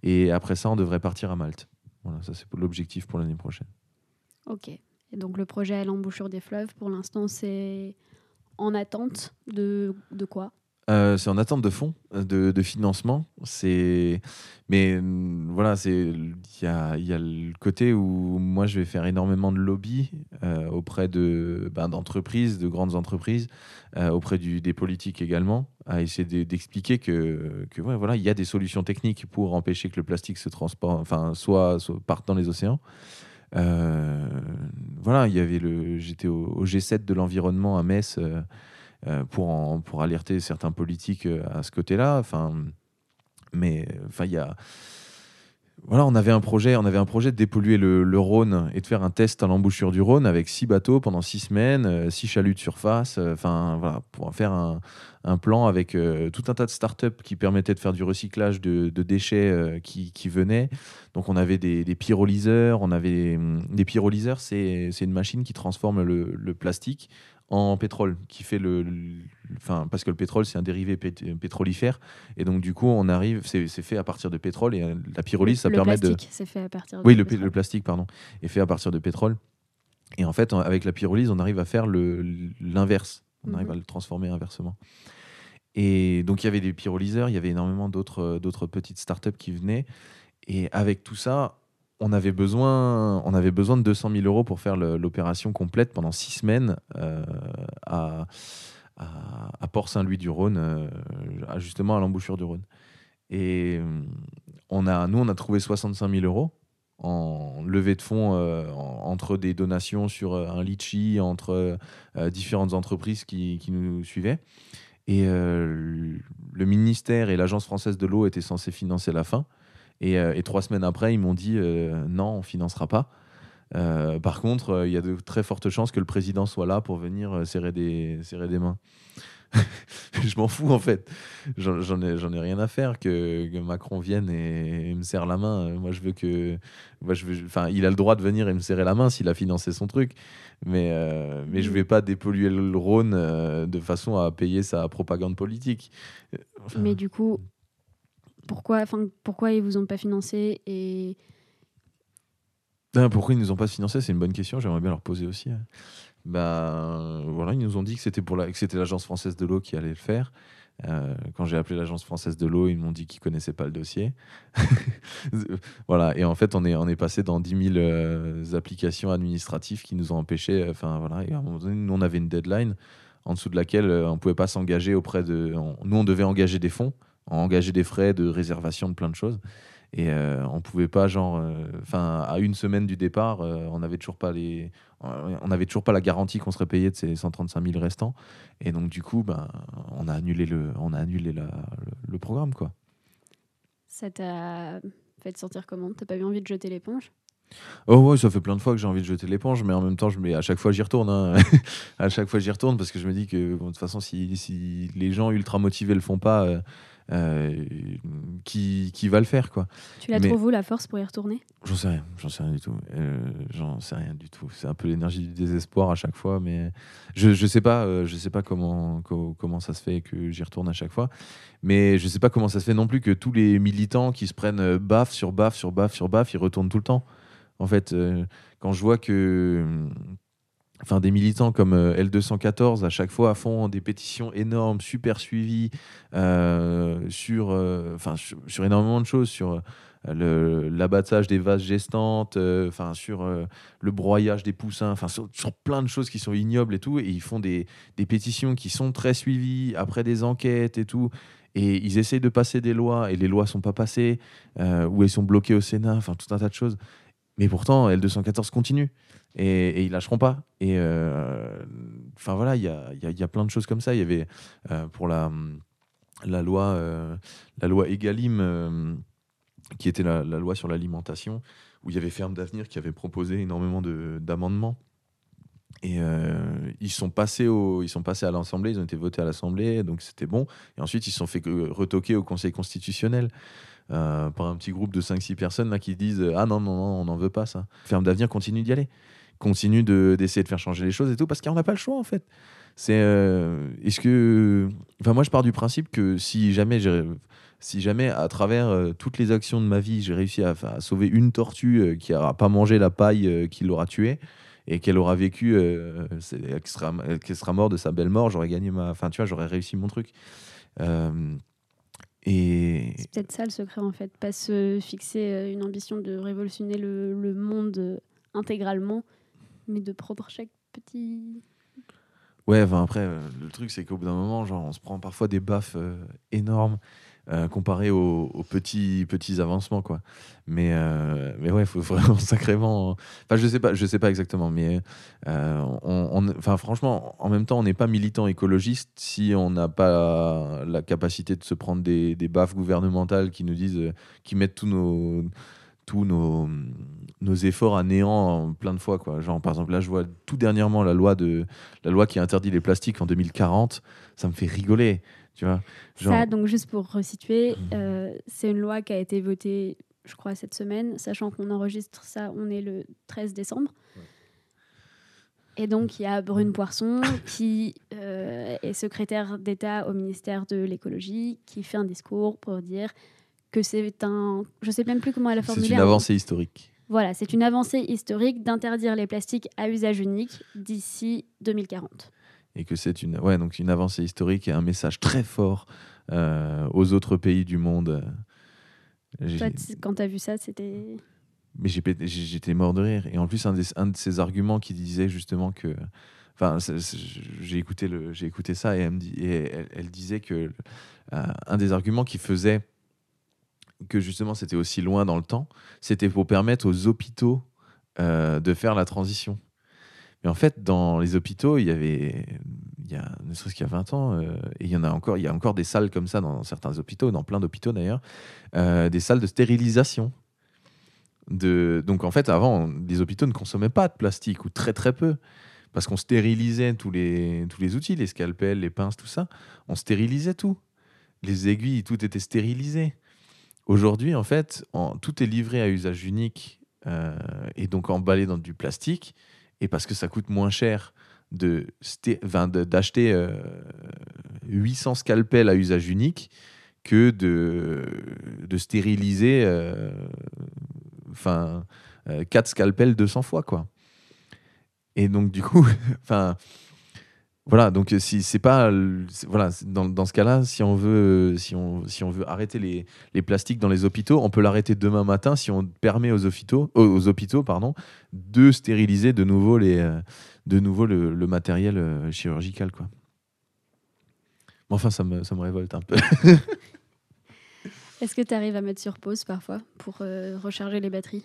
Et après ça, on devrait partir à Malte. Voilà, ça c'est l'objectif pour l'année prochaine. Ok. Et donc le projet à l'embouchure des fleuves, pour l'instant, c'est en attente de, de quoi? Euh, c'est en attente de fonds, euh, de, financement. Mais mm, voilà, il y a, le côté où moi je vais faire énormément de lobby euh, auprès de ben, d'entreprises, de grandes entreprises, auprès du, des politiques également, à essayer de- d'expliquer que que voilà, il y a des solutions techniques pour empêcher que le plastique se transporte, enfin soit, parte dans les océans. Voilà, j'étais au G7 de l'environnement à Metz. Euh, pour, pour alerter certains politiques euh, à ce côté-là. Enfin, mais enfin, y a. Voilà, on avait un projet, on avait un projet de dépolluer le, Rhône et de faire un test à l'embouchure du Rhône avec six bateaux pendant six semaines, euh, six chaluts de surface. Enfin, voilà, pour faire un, un plan avec tout un tas de startups qui permettaient de faire du recyclage de, de déchets qui, qui venaient. Donc, on avait des, pyrolyseurs, on avait hum, des pyrolyseurs, c'est une machine qui transforme le plastique en pétrole, qui fait le, le- enfin parce que le pétrole c'est un dérivé pét- pétrolifère et donc du coup on arrive, c'est fait à partir de pétrole et euh, la pyrolyse ça le permet de, plastique, c'est fait à partir de oui le, pétrole. le plastique pardon est fait à partir de pétrole et en fait avec la pyrolyse on arrive à faire le l'inverse, on arrive Mhm. à le transformer inversement. Et donc il y avait des pyrolyseurs, il y avait énormément d'autres d'autres petites startups qui venaient et avec tout ça on avait besoin, on avait besoin de 200 000 euros pour faire l'opération complète pendant six semaines euh, à, Port-Saint-Louis-du-Rhône, euh, justement à l'embouchure du Rhône. Et euh, on a, nous, on a trouvé 65 000 euros en levée de fonds en- entre des donations sur un litchi, entre différentes entreprises qui, nous suivaient. Et le ministère et l'Agence française de l'eau étaient censés financer la fin. Et, euh, et trois semaines après, ils m'ont dit euh, non, on financera pas. Euh, par contre, il y a de très fortes chances que le président soit là pour venir serrer, des, mains. je m'en fous en fait. J'en ai, rien à faire que, Macron vienne et, me serre la main. Moi, je veux que. Enfin, il a le droit de venir et me serrer la main s'il a financé son truc. Mais, mais je vais pas dépolluer le Rhône de façon à payer sa propagande politique. Mais du coup, pourquoi, enfin, pourquoi ils vous ont pas financé et Ah, Pourquoi ils nous ont pas financé C'est une bonne question. J'aimerais bien leur poser aussi. hein. Ben voilà, ils nous ont dit que c'était pour la, que c'était l'agence française de l'eau qui allait le faire. Euh, quand j'ai appelé l'agence française de l'eau, ils m'ont dit qu'ils connaissaient pas le dossier. voilà. Et en fait, on est on est passé dans 10 000 euh, applications administratives qui nous ont empêchés. Enfin voilà. À un moment donné, nous on avait une deadline en dessous de laquelle euh, on pouvait pas s'engager auprès de. nous on devait engager des fonds, engager des frais de réservation de plein de choses. Et euh, on pouvait pas, genre, euh, enfin, à une semaine du départ, euh, on n'avait toujours pas les, on toujours pas la garantie qu'on serait payé de ces 135 000 restants. Et donc du coup, ben, on a annulé le, on a annulé la- le, le programme, quoi. ça t'a fait te sentir comment? T'as pas eu envie de jeter l'éponge? Oh ouais, ça fait plein de fois que j'ai envie de jeter l'éponge, mais en même temps, je à chaque fois j'y retourne. hein. à chaque fois j'y retourne parce que je me dis que bon, de toute façon, si, si les gens ultra motivés le font pas, euh, qui, qui va le faire, quoi. Tu la Mais- trouves où la force pour y retourner? J'en sais rien, j'en sais rien du tout. Euh, j'en sais rien du tout. C'est un peu l'énergie du désespoir à chaque fois, mais je je sais pas, euh, je sais pas comment co- comment ça se fait que j'y retourne à chaque fois, mais je sais pas comment ça se fait non plus que tous les militants qui se prennent euh, baffe sur baffe sur baffe sur baffe, ils retournent tout le temps. En fait, euh, quand je vois que Enfin, des militants comme euh, L214 à chaque fois font des pétitions énormes, super suivies euh, sur, euh, sur, sur énormément de choses, sur l'abattage des vases gestantes, enfin sur le broyage des poussins, enfin sur, plein de choses qui sont ignobles et tout, et ils font des, des pétitions qui sont très suivies après des enquêtes et tout. Et ils essayent de passer des lois et les lois sont pas passées ou elles sont bloquées au Sénat, enfin tout un tas de choses. Mais pourtant, L214 continue et, et ils lâcheront pas. Et euh, enfin voilà, il y a, y y a plein de choses comme ça. Il y avait euh, pour la, la loi, euh, la loi Egalim, qui était la, loi sur l'alimentation, où il y avait Ferme d'avenir qui avait proposé énormément de- d'amendements Et ils, sont passés au, ils sont passés à l'Assemblée, ils ont été votés à l'Assemblée, donc c'était bon. Et ensuite, ils se sont fait que- retoquer au Conseil constitutionnel par un petit groupe de 5-6 personnes là, qui disent Ah non, non, non, on n'en veut pas ça. Ferme d'avenir continue d'y aller. Continue de- d'essayer de faire changer les choses et tout, parce qu'on n'a pas le choix en fait. C'est. euh, Est-ce que. Enfin, moi, je pars du principe que si jamais. Si jamais, à travers euh, toutes les actions de ma vie, j'ai réussi à, sauver une tortue euh, qui n'aura pas mangé la paille qui l'aura tuée, et qu'elle aura vécu, qu'elle sera, qu'elle sera morte de sa belle mort, j'aurais gagné ma. Enfin, tu vois, j'aurais réussi mon truc. Et. C'est peut-être ça le secret en fait, pas se fixer une ambition de révolutionner le, le monde intégralement, mais de prendre chaque petit. Ouais, enfin, après, euh, le truc, c'est qu'au bout d'un moment, genre, on se prend parfois des baffes euh, énormes euh, aux, petits, petits avancements, quoi. Mais, euh, mais ouais, faut vraiment sacrément. Enfin, je sais pas, je sais pas exactement, mais euh, on, enfin, franchement, en même temps, on n'est pas militant écologiste si on n'a pas la capacité de se prendre des, des baffes gouvernementales qui nous disent, qui mettent tous nos tous nos, nos efforts à néant plein de fois quoi. Genre par exemple là je vois tout dernièrement la loi de la loi qui interdit les plastiques en 2040 ça me fait rigoler tu vois. Genre- Ça, donc juste pour resituer, euh, c'est une loi qui a été votée, je crois, cette semaine, sachant qu'on enregistre ça, on est le 13 décembre. Et donc, il y a Brune Poisson qui euh, est secrétaire d'État au ministère de l'écologie, qui fait un discours pour dire que c'est un... Je sais même plus comment elle a formulé. c'est une un- avancée historique Voilà, c'est une avancée historique d'interdire les plastiques à usage unique d'ici 2040. et que c'est une ouais donc une avancée historique et un message très fort euh, aux autres pays du monde J'ai- Toi, quand tu as vu ça, c'était... mais j'étais mort de rire. Et en plus, un, des- un de ces arguments qui disait justement que. Enfin, j'ai écouté, le, écouté ça et, elle, me dit, et elle, elle disait que euh, un des arguments qui faisait que justement c'était aussi loin dans le temps, c'était pour permettre aux hôpitaux euh, de faire la transition. Mais en fait, dans les hôpitaux, il y avait, il y a, ne serait-ce qu'il y a 20 ans, euh, et il y en a encore, il y a encore des salles comme ça dans certains hôpitaux, dans plein d'hôpitaux d'ailleurs, euh, des salles de stérilisation. De... Donc en fait, avant, les hôpitaux ne consommaient pas de plastique ou très très peu. Parce qu'on stérilisait tous les, tous les outils, les scalpels, les pinces, tout ça. On stérilisait tout. Les aiguilles, tout était stérilisé. Aujourd'hui, en fait, tout est livré à usage unique euh, et donc emballé dans du plastique. Et parce que ça coûte moins cher d'acheter euh, 800 scalpels à usage unique que de, stériliser euh, enfin, 4 scalpels 200 fois. Quoi. Et donc, du coup. Voilà, donc euh, si c'est pas voilà dans, ce cas-là, si on veut veut arrêter les, plastiques dans les hôpitaux, on peut l'arrêter demain matin si on permet aux hôpitaux de stériliser de nouveau euh, le, matériel euh, chirurgical quoi. Enfin ça me révolte un peu. Est-ce que tu arrives à mettre sur pause parfois pour euh, recharger les batteries?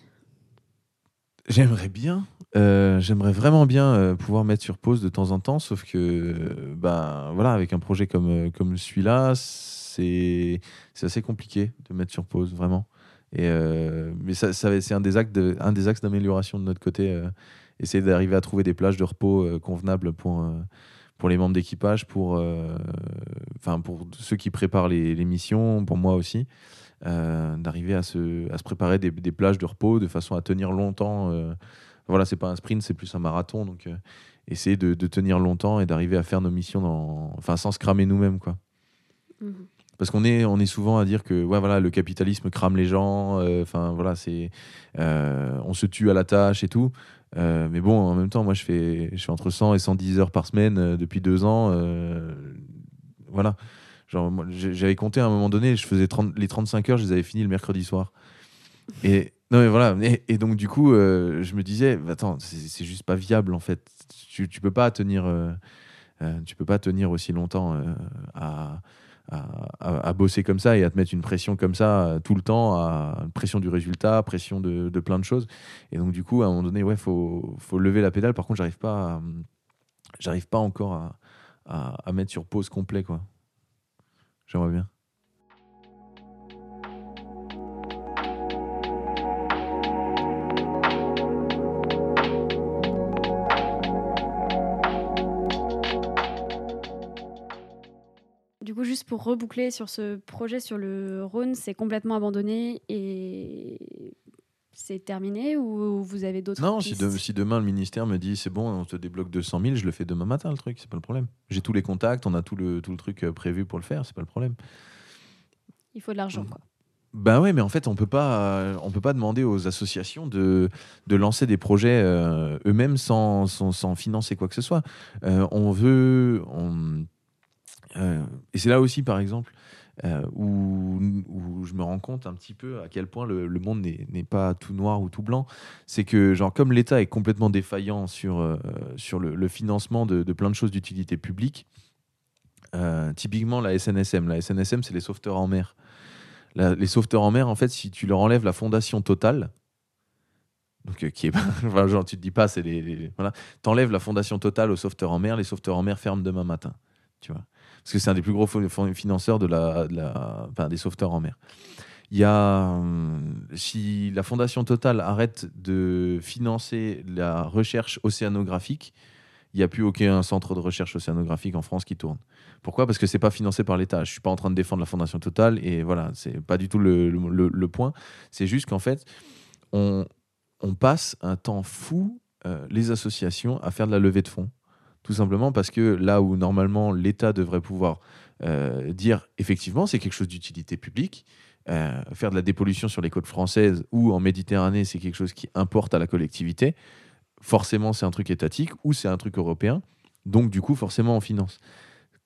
J'aimerais bien, euh, j'aimerais vraiment bien euh, pouvoir mettre sur pause de temps en temps, sauf que, ben voilà, avec un projet comme, euh, comme celui-là, c'est assez compliqué de mettre sur pause, vraiment. Et, mais ça, c'est un des axes d'amélioration de notre côté, essayer d'arriver à trouver des plages de repos convenables pour, pour les membres d'équipage, pour, enfin pour ceux qui préparent les, missions, pour moi aussi d'arriver à se, à se préparer des, des plages de repos de façon à tenir longtemps. euh, voilà, c'est pas un sprint, c'est plus un marathon. Donc, euh, essayer de, de tenir longtemps et d'arriver à faire nos missions dans, enfin, sans se cramer nous-mêmes. quoi. Mhm. Parce qu'on est, on est souvent à dire que ouais, voilà, le capitalisme crame les gens, euh, voilà, c'est, euh, on se tue à la tâche et tout. Euh, mais bon, en même temps, moi je fais, je fais entre 100 et 110 heures par semaine euh, depuis deux ans. euh, voilà. J'avais compté à un moment donné, je faisais 30 les 35 heures, je les avais finies le mercredi soir. Et, non, mais voilà. Et, donc, du coup, euh, je me disais, bah, attends, c'est juste pas viable en fait. Tu, tu peux pas tenir, euh, euh, tu peux pas tenir aussi longtemps à, bosser comme ça et à te mettre une pression comme ça tout le temps, à pression du résultat, pression de, plein de choses. Et donc, du coup, à un moment donné, ouais, faut, lever la pédale. Par contre, j'arrive pas, pas encore à, à mettre sur pause complet, quoi. J'aimerais bien. Du coup, juste pour reboucler sur ce projet sur le Rhône, c'est complètement abandonné et c'est terminé ou vous avez d'autres Non, si, pistes de- si demain le ministère me dit c'est bon, on te débloque 200 000, je le fais demain matin le truc, c'est pas le problème. J'ai tous les contacts, on a tout le, tout le truc euh, prévu pour le faire, c'est pas le problème. Il faut de l'argent, quoi. Ben ouais, mais en fait, on peut pas, euh, on peut pas demander aux associations de, de lancer des projets euh, eux-mêmes sans, sans, sans financer quoi que ce soit. Euh, on veut, on- euh, et c'est là aussi, par exemple, euh, où, je me rends compte un petit peu à quel point le, monde n'est pas tout noir ou tout blanc. C'est que, genre, comme l'État est complètement défaillant sur, euh, sur le, financement de, plein de choses d'utilité publique, euh, typiquement la SNSM, la SNSM, c'est les sauveteurs en mer. Les sauveteurs en mer, en fait, si tu leur enlèves la fondation totale, donc euh, qui est, genre, tu te dis pas, c'est les, les- voilà, t'enlèves la fondation totale aux sauveteurs en mer, les sauveteurs en mer ferment demain matin, tu vois, parce que c'est un des plus gros financeurs des sauveteurs en mer. Il y a, hum, si la fondation totale arrête de financer la recherche océanographique, il n'y a plus aucun centre de recherche océanographique en France qui tourne. Pourquoi? Parce que c'est pas financé par l'État. Je suis pas en train de défendre la Fondation Total et voilà, pas du tout le, point. C'est juste qu'en fait, on, on passe un temps fou, euh, les associations, à faire de la levée de fonds. Tout simplement parce que là où normalement l'État devrait pouvoir euh, dire effectivement c'est quelque chose d'utilité publique, euh, faire de la dépollution sur les côtes françaises ou en Méditerranée c'est quelque chose qui importe à la collectivité, forcément c'est un truc étatique ou c'est un truc européen, donc du coup forcément on finance.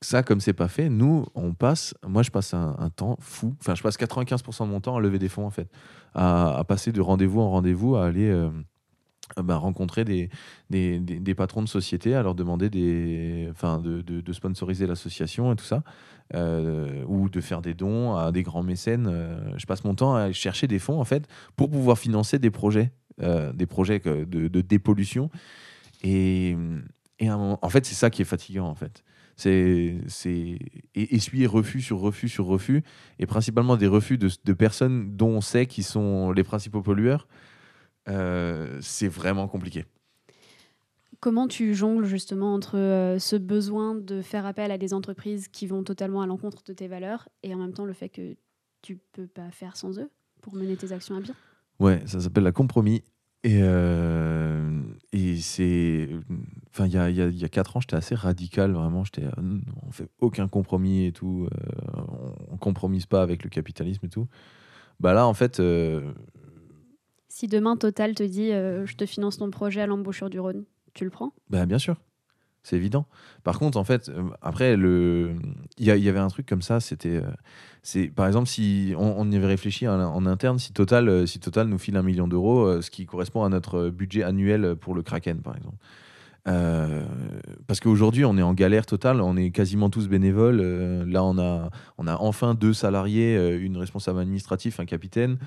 Ça, comme c'est pas fait, nous, on passe, moi je passe un, temps fou, enfin je passe 95% de mon temps à lever des fonds en fait, à, passer de rendez-vous en rendez-vous, à aller euh, bah, rencontrer des, des, des- patrons de société, à leur demander des, enfin, de, de- sponsoriser l'association et tout ça, euh, ou de faire des dons à des grands mécènes. euh, je passe mon temps à chercher des fonds en fait pour pouvoir financer des projets, euh, des projets de, de dépollution. Et, et en fait, c'est ça qui est fatigant en fait. C'est essuyer refus sur refus sur refus, et principalement des refus de personnes dont on sait qu'ils sont les principaux pollueurs. Euh, c'est vraiment compliqué. Comment tu jongles justement entre euh, ce besoin de faire appel à des entreprises qui vont totalement à l'encontre de tes valeurs et en même temps le fait que tu peux pas faire sans eux pour mener tes actions à bien? Ouais, ça s'appelle la compromis. Et, euh, et c'est. Enfin, il y a, y, a, y a quatre ans, j'étais assez radical, vraiment. J'étais. on fait aucun compromis et tout. euh, on, on compromise pas avec le capitalisme et tout. Bah là, en fait. euh, Si demain Total te dit euh, je te finance ton projet à l'embouchure du Rhône, tu le prends? Bah, bien sûr. C'est évident. Par contre, en fait, euh, après, le... il y, avait un truc comme ça. C'était. euh, Par exemple, si on, y avait réfléchi en, interne, si Total, si Total nous file un million d'euros, ce qui correspond à notre budget annuel pour le Kraken, par exemple. Parce qu'aujourd'hui, on est en galère totale, on est quasiment tous bénévoles. Là, on a, on a enfin deux salariés, une responsable administrative, un capitaine.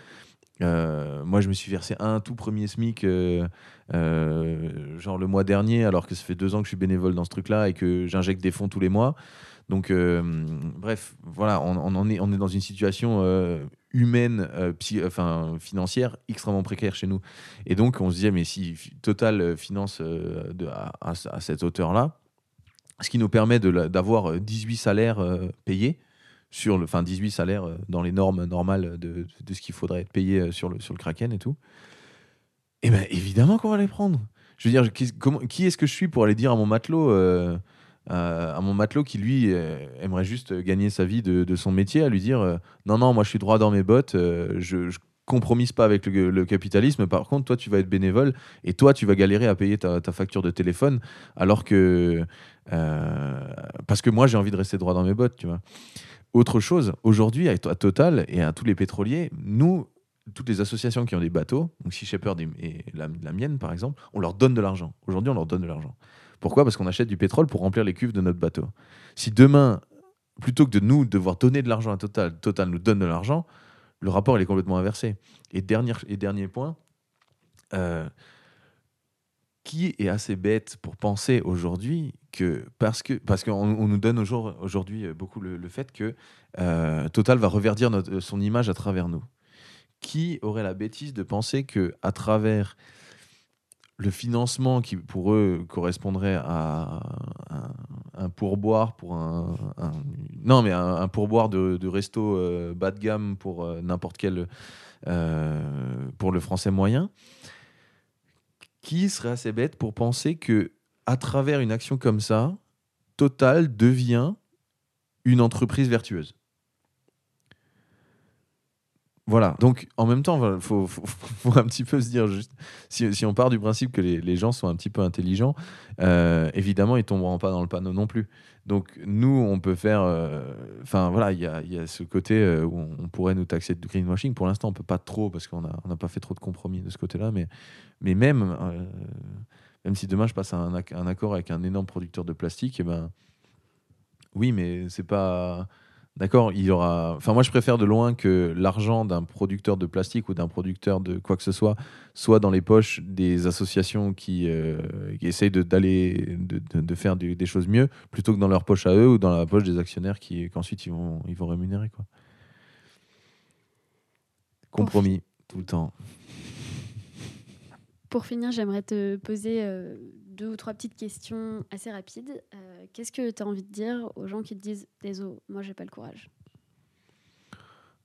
Euh, moi, je me suis versé un tout premier SMIC, euh, euh, genre le mois dernier, alors que ça fait deux ans que je suis bénévole dans ce truc-là et que j'injecte des fonds tous les mois. Donc, bref, voilà, on, est, dans une situation humaine, enfin, financière extrêmement précaire chez nous. Et donc, on se disait, mais si Total finance à, à- cette hauteur-là, ce qui nous permet d'avoir euh, 18 salaires payés, sur le, enfin 18 salaires euh, dans les normes normales de, de ce qu'il faudrait être payé euh, sur le, sur le Kraken et tout. Et bien évidemment qu'on va les prendre. Je veux dire, qui, est-ce que je suis pour aller dire à mon matelot, euh, à, mon matelot qui lui aimerait juste gagner sa vie de, de son métier, à lui dire non non moi je suis droit dans mes bottes, je, je compromise pas avec le, capitalisme. Par contre toi tu vas être bénévole et toi tu vas galérer à payer ta, facture de téléphone alors que parce que moi j'ai envie de rester droit dans mes bottes, tu vois. Autre chose, aujourd'hui, à Total et à tous les pétroliers, nous, toutes les associations qui ont des bateaux, donc Sea Shepherd et, la, mienne par exemple, on leur donne de l'argent. Aujourd'hui, on leur donne de l'argent. Pourquoi? Parce qu'on achète du pétrole pour remplir les cuves de notre bateau. Si demain, plutôt que de nous devoir donner de l'argent à Total, Total nous donne de l'argent, le rapport est complètement inversé. Et dernier, et dernier point, euh, qui est assez bête pour penser aujourd'hui que parce que parce qu'on on nous donne au jour- aujourd'hui euh, beaucoup le, fait que euh, Total va reverdir notre- son image à travers nous. Qui aurait la bêtise de penser que à travers le financement qui pour eux correspondrait à un, pourboire pour un- Non, mais un, pourboire de, resto euh, bas de gamme pour euh, n'importe quel. euh, pour le français moyen. Qui serait assez bête pour penser que, à travers une action comme ça, Total devient une entreprise vertueuse voilà, donc en même temps, il faut, un petit peu se dire, juste, si, on part du principe que les, gens sont un petit peu intelligents, euh, évidemment, ils tomberont pas dans le panneau non plus. Donc nous, on peut faire, euh, enfin voilà, il y a, ce côté euh, où on, pourrait nous taxer de greenwashing. Pour l'instant, on peut pas trop parce qu'on n'a pas fait trop de compromis de ce côté-là, mais, même, même si demain je passe un, un accord avec un énorme producteur de plastique, eh ben, oui, mais c'est pas. D'accord, il y aura. Enfin, moi, je préfère de loin que l'argent d'un producteur de plastique ou d'un producteur de quoi que ce soit soit dans les poches des associations qui, euh, qui essayent de, d'aller, de, de- de faire des choses mieux, plutôt que dans leur poche à eux ou dans la poche des actionnaires qui, qu'ensuite ils vont, ils vont rémunérer. Quoi. Compromis, tout le temps. Pour finir, j'aimerais te poser euh, deux ou trois petites questions assez rapides. Euh, Qu'est-ce que tu as envie de dire aux gens qui te disent Désolé, moi j'ai pas le courage?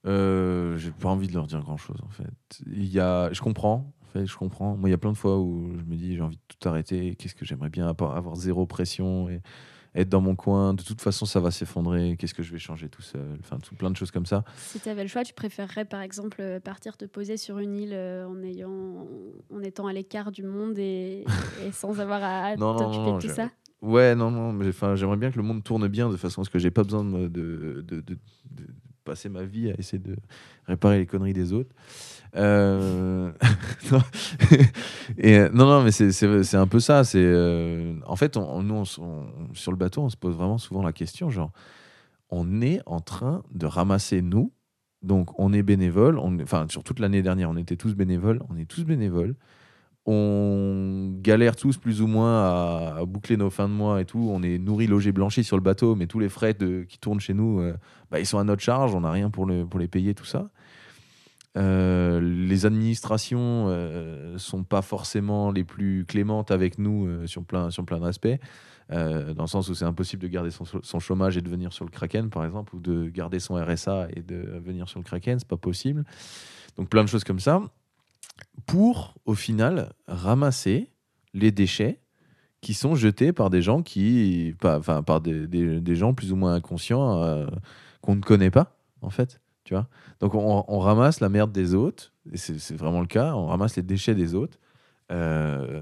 Euh, j'ai pas envie de leur dire grand chose en fait. Il y a, je comprends, en fait, je comprends. Moi, il y a plein de fois où je me dis j'ai envie de tout arrêter. Qu'est-ce que j'aimerais bien avoir zéro pression et être dans mon coin. De toute façon, ça va s'effondrer. Qu'est-ce que je vais changer tout seul Enfin, tout plein de choses comme ça. Si tu avais le choix, tu préférerais par exemple euh, partir te poser sur une île euh, en, ayant, en étant à l'écart du monde et, et sans avoir à t'occuper de tout je- ça? Ouais, non, non, mais j'aimerais bien que le monde tourne bien de façon à ce que j'ai pas besoin de, de, de- de- de passer ma vie à essayer de réparer les conneries des autres. Euh, non. Et, euh, non, non, mais c'est- un peu ça. Euh, en fait, nous, sur le bateau, on se pose vraiment souvent la question, genre, on est en train de ramasser nous. Donc, on est bénévole. Enfin, sur toute l'année dernière, on était tous bénévoles. On est tous bénévoles on galère tous plus ou moins à, boucler nos fins de mois et tout. On est nourri, logé, blanchi sur le bateau, mais tous les frais qui tournent chez nous, euh, bah, ils sont à notre charge. On n'a rien pour, le- pour les payer, tout ça. Euh, les administrations euh, sont pas forcément les plus clémentes avec nous euh, sur, plein, sur plein d'aspects. Dans le sens où c'est impossible de garder son, son chômage et de venir sur le Kraken, par exemple, ou de garder son RSA et de venir sur le Kraken, c'est pas possible. Donc plein de choses comme ça pour, au final, ramasser les déchets qui sont jetés par des gens qui, enfin, par des, des- gens plus ou moins inconscients euh, qu'on ne connaît pas, en fait. Tu vois Donc, on, ramasse la merde des autres, et c'est c'est vraiment le cas, on ramasse les déchets des autres euh,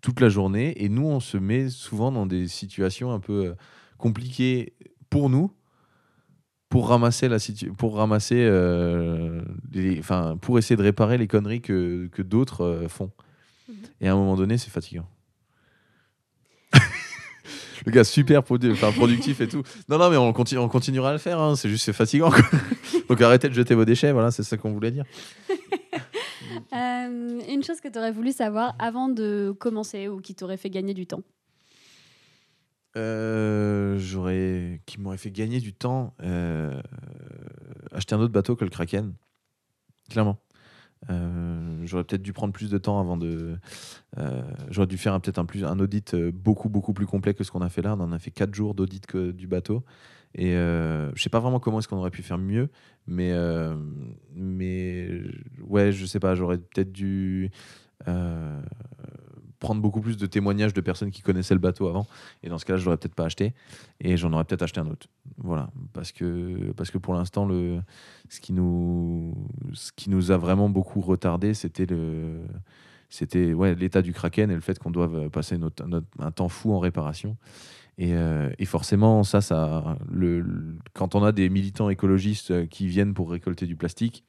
toute la journée, et nous, on se met souvent dans des situations un peu euh, compliquées pour nous, pour ramasser la situ- pour ramasser euh, les- enfin pour essayer de réparer les conneries que, que d'autres euh, font. Et à un moment donné c'est fatigant. Le gars super produ- enfin, productif et tout. Non non mais on, continue, on continuera à le faire hein, c'est juste c'est fatigant quoi. donc arrêtez de jeter vos déchets voilà c'est ça qu'on voulait dire. Euh, Une chose que tu aurais voulu savoir avant de commencer ou qui t'aurait fait gagner du temps Euh, qui m'aurait fait gagner du temps euh, acheter un autre bateau que le Kraken clairement. Euh, j'aurais peut-être dû prendre plus de temps avant de j'aurais dû faire peut-être un un audit beaucoup beaucoup plus complet que ce qu'on a fait là. On en a fait quatre jours d'audit du bateau. Et je sais pas vraiment comment est-ce qu'on aurait pu faire mieux mais mais ouais je sais pas j'aurais peut-être dû prendre beaucoup plus de témoignages de personnes qui connaissaient le bateau avant. Et dans ce cas-là, je l'aurais peut-être pas acheté. Et j'en aurais peut-être acheté un autre. Voilà. Parce que, parce que pour l'instant, le, ce, qui nous, ce qui nous a vraiment beaucoup retardé, c'était le. C'était ouais, l'état du Kraken et le fait qu'on doive passer un temps fou en réparation. Et, euh, et forcément, ça, ça le- quand on a des militants écologistes qui viennent pour récolter du plastique,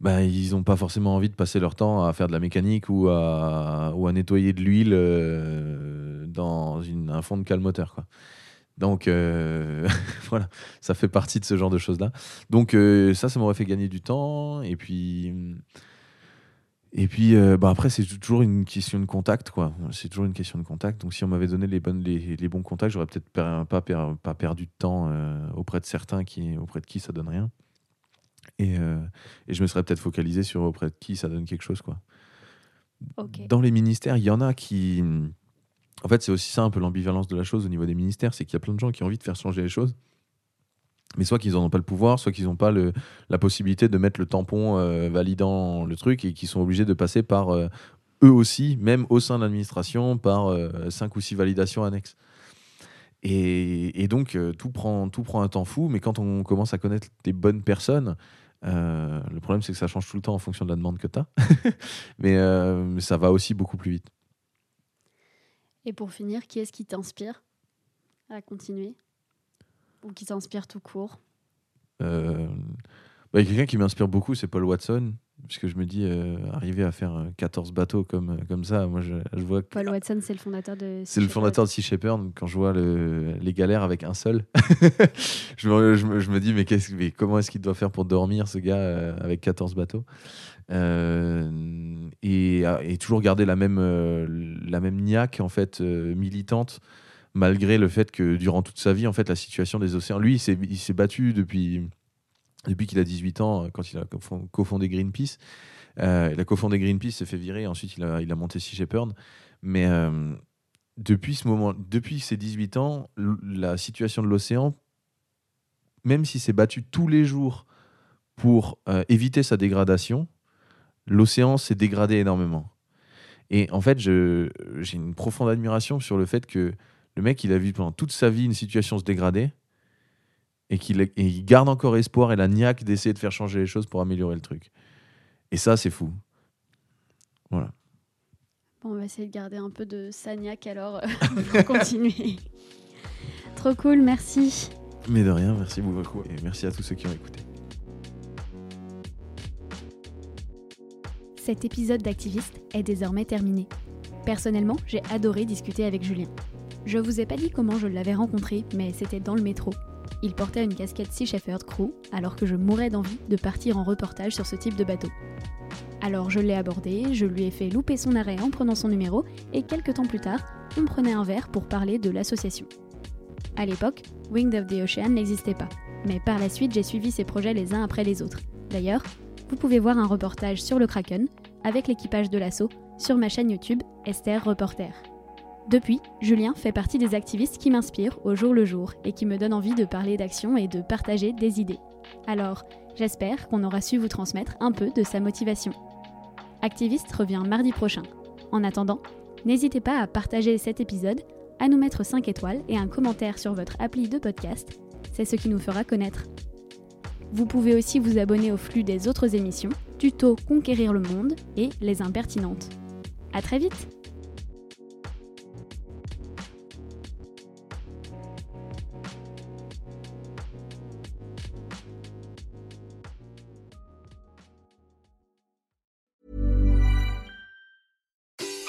ben, ils n'ont pas forcément envie de passer leur temps à faire de la mécanique ou à, ou à nettoyer de l'huile euh, dans une- un fond de cale moteur. Quoi. Donc euh, voilà, ça fait partie de ce genre de choses-là. Donc euh, ça, ça m'aurait fait gagner du temps. Et puis, et puis bah, après, c'est toujours une question de contact. C'est toujours une question de contact. Donc si on m'avait donné les, bonnes, les, les bons contacts, j'aurais peut-être pas, per- pas perdu de temps auprès de certains qui, auprès de qui ça donne rien. Et, euh, et je me serais peut-être focalisé sur auprès de qui ça donne quelque chose. Quoi. Dans les ministères, il y en a qui, en fait, c'est aussi ça un peu l'ambivalence de la chose au niveau des ministères, c'est qu'il y a plein de gens qui ont envie de faire changer les choses, mais soit qu'ils n'en ont pas le pouvoir, soit qu'ils n'ont pas le, la possibilité de mettre le tampon euh, validant le truc et qui sont obligés de passer par euh, eux aussi, même au sein de l'administration, par euh, cinq ou six validations annexes. Et, et donc, euh, tout, prend, tout prend un temps fou, mais quand on commence à connaître des bonnes personnes, euh, le problème c'est que ça change tout le temps en fonction de la demande que tu as, mais, euh, mais ça va aussi beaucoup plus vite. Et pour finir, qui est-ce qui t'inspire à continuer? Ou qui t'inspire tout court? Euh, bah, il y a quelqu'un qui m'inspire beaucoup, c'est Paul Watson. Puisque je me dis, euh, arriver à faire euh, 14 bateaux comme, comme ça, moi je, je vois que Paul Watson, c'est le fondateur de. C'est le fondateur de Sea Shepherd. Quand je vois le- les galères avec un seul, je, me, je me- je me dis, mais, qu'est-ce- mais comment est-ce qu'il doit faire pour dormir, ce gars, euh, avec 14 bateaux? Euh, et, et toujours garder la même, euh, la même niaque en fait, euh, militante, malgré le fait que durant toute sa vie, en fait, la situation des océans. Lui, il s'est- il s'est battu depuis, depuis qu'il a 18 ans, euh, quand il a cofon- cofondé Greenpeace. Euh, il a cofondé Greenpeace, s'est fait virer, ensuite il a, monté Sea Shepherd. Mais euh, depuis ce moment, depuis ses 18 ans, la situation de l'océan, même s'il s'est battu tous les jours pour euh, éviter sa dégradation, l'océan s'est dégradé énormément. Et en fait, j'ai une profonde admiration sur le fait que le mec, il a vu pendant toute sa vie une situation se dégrader et qu'il il garde encore espoir et la niaque d'essayer de faire changer les choses pour améliorer le truc. Et ça, c'est fou. Voilà. Bon, on va essayer de garder un peu de Sagnac alors euh, pour continuer. Trop cool, merci. Mais de rien, merci beaucoup et merci à tous ceux qui ont écouté. Cet épisode d'Activiste est désormais terminé. Personnellement, j'ai adoré discuter avec Julien. Je vous ai pas dit comment je l'avais rencontré, mais c'était dans le métro. Il portait une casquette Sea Shepherd Crew, alors que je mourais d'envie de partir en reportage sur ce type de bateau. Alors je l'ai abordé, je lui ai fait louper son arrêt en prenant son numéro, et quelques temps plus tard, on prenait un verre pour parler de l'association. À l'époque, Winged of the Ocean n'existait pas, mais par la suite j'ai suivi ses projets les uns après les autres. D'ailleurs, vous pouvez voir un reportage sur le Kraken avec l'équipage de l'assaut sur ma chaîne YouTube Esther Reporter. Depuis, Julien fait partie des activistes qui m'inspirent au jour le jour et qui me donnent envie de parler d'action et de partager des idées. Alors, j'espère qu'on aura su vous transmettre un peu de sa motivation. Activiste revient mardi prochain. En attendant, n'hésitez pas à partager cet épisode, à nous mettre 5 étoiles et un commentaire sur votre appli de podcast, c'est ce qui nous fera connaître. Vous pouvez aussi vous abonner au flux des autres émissions, Tuto Conquérir le Monde et Les Impertinentes. À très vite